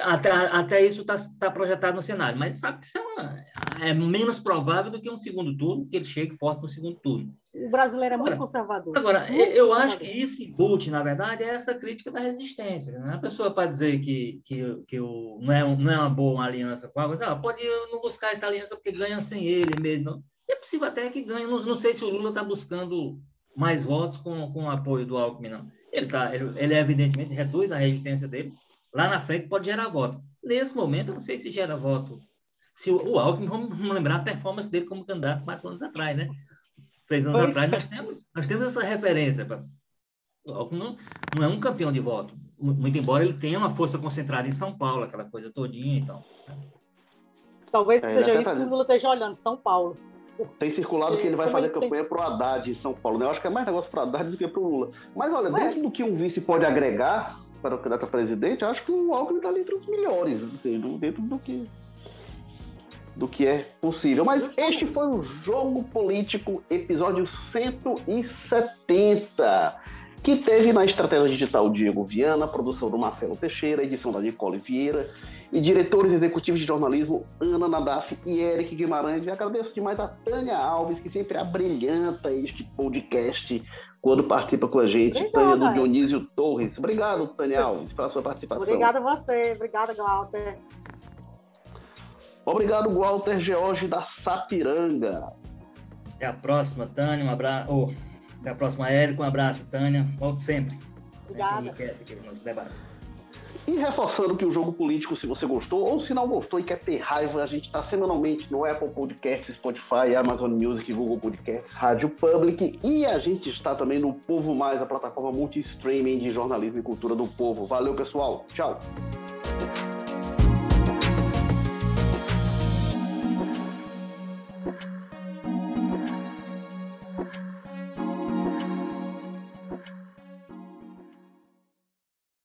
até, até isso está tá projetado no cenário, mas sabe que isso é, uma, é, menos provável do que um segundo turno, que ele chegue forte no segundo turno. O brasileiro é muito agora, conservador. Agora, muito eu conservador. acho que isso embute, na verdade, é essa crítica da resistência. Né? A pessoa para dizer que, que, que o, não, é, não é uma boa aliança com a ah, pode não buscar essa aliança porque ganha sem ele mesmo. É possível até que ganhe. Não, não sei se o Lula está buscando mais votos com, com o apoio do Alckmin, não. Ele, tá, ele, ele, evidentemente reduz a resistência dele. Lá na frente pode gerar voto. Nesse momento, eu não sei se gera voto. Se o, o Alckmin, vamos, lembrar a performance dele como candidato quatro anos atrás, né? Três anos pois atrás, é. nós temos, nós temos essa referência. O Alckmin não, não é um campeão de voto. Muito embora ele tenha uma força concentrada em São Paulo, aquela coisa todinha e tal. Talvez é, seja isso que o Lula esteja olhando, São Paulo. Tem circulado que ele vai fazer campanha para o Haddad em São Paulo. Né? Eu acho que é mais negócio para o Haddad do que para o Lula. Mas olha, dentro do que um vice pode agregar para o candidato a presidente, acho que o Alckmin está ali entre os melhores, dentro do que, do que é possível. Mas este foi o Jogo Político, episódio 170, que teve na estratégia digital Diego Viana, produção do Marcelo Teixeira, edição da Nicole Vieira e diretores executivos de jornalismo Ana Nadaf e Eric Guimarães. E agradeço demais a Tânia Alves, que sempre abrilhanta este podcast quando participa com a gente. Obrigada, Tânia do Dionísio Torres. Obrigado, Tânia Alves, pela sua participação. Obrigada a você. Obrigada, Walter. Obrigado, Walter George da Sapiranga. Até a próxima, Tânia. Um abraço. Oh, até a próxima, Érico. Um abraço, Tânia. Volte sempre. Obrigada. Sempre enriquece aqui no debate. E reforçando que o jogo político, se você gostou ou se não gostou e quer ter raiva, a gente está semanalmente no Apple Podcasts, Spotify, Amazon Music, Google Podcasts, Rádio Public e a gente está também no Povo Mais, a plataforma multi-streaming de jornalismo e cultura do povo. Valeu, pessoal. Tchau.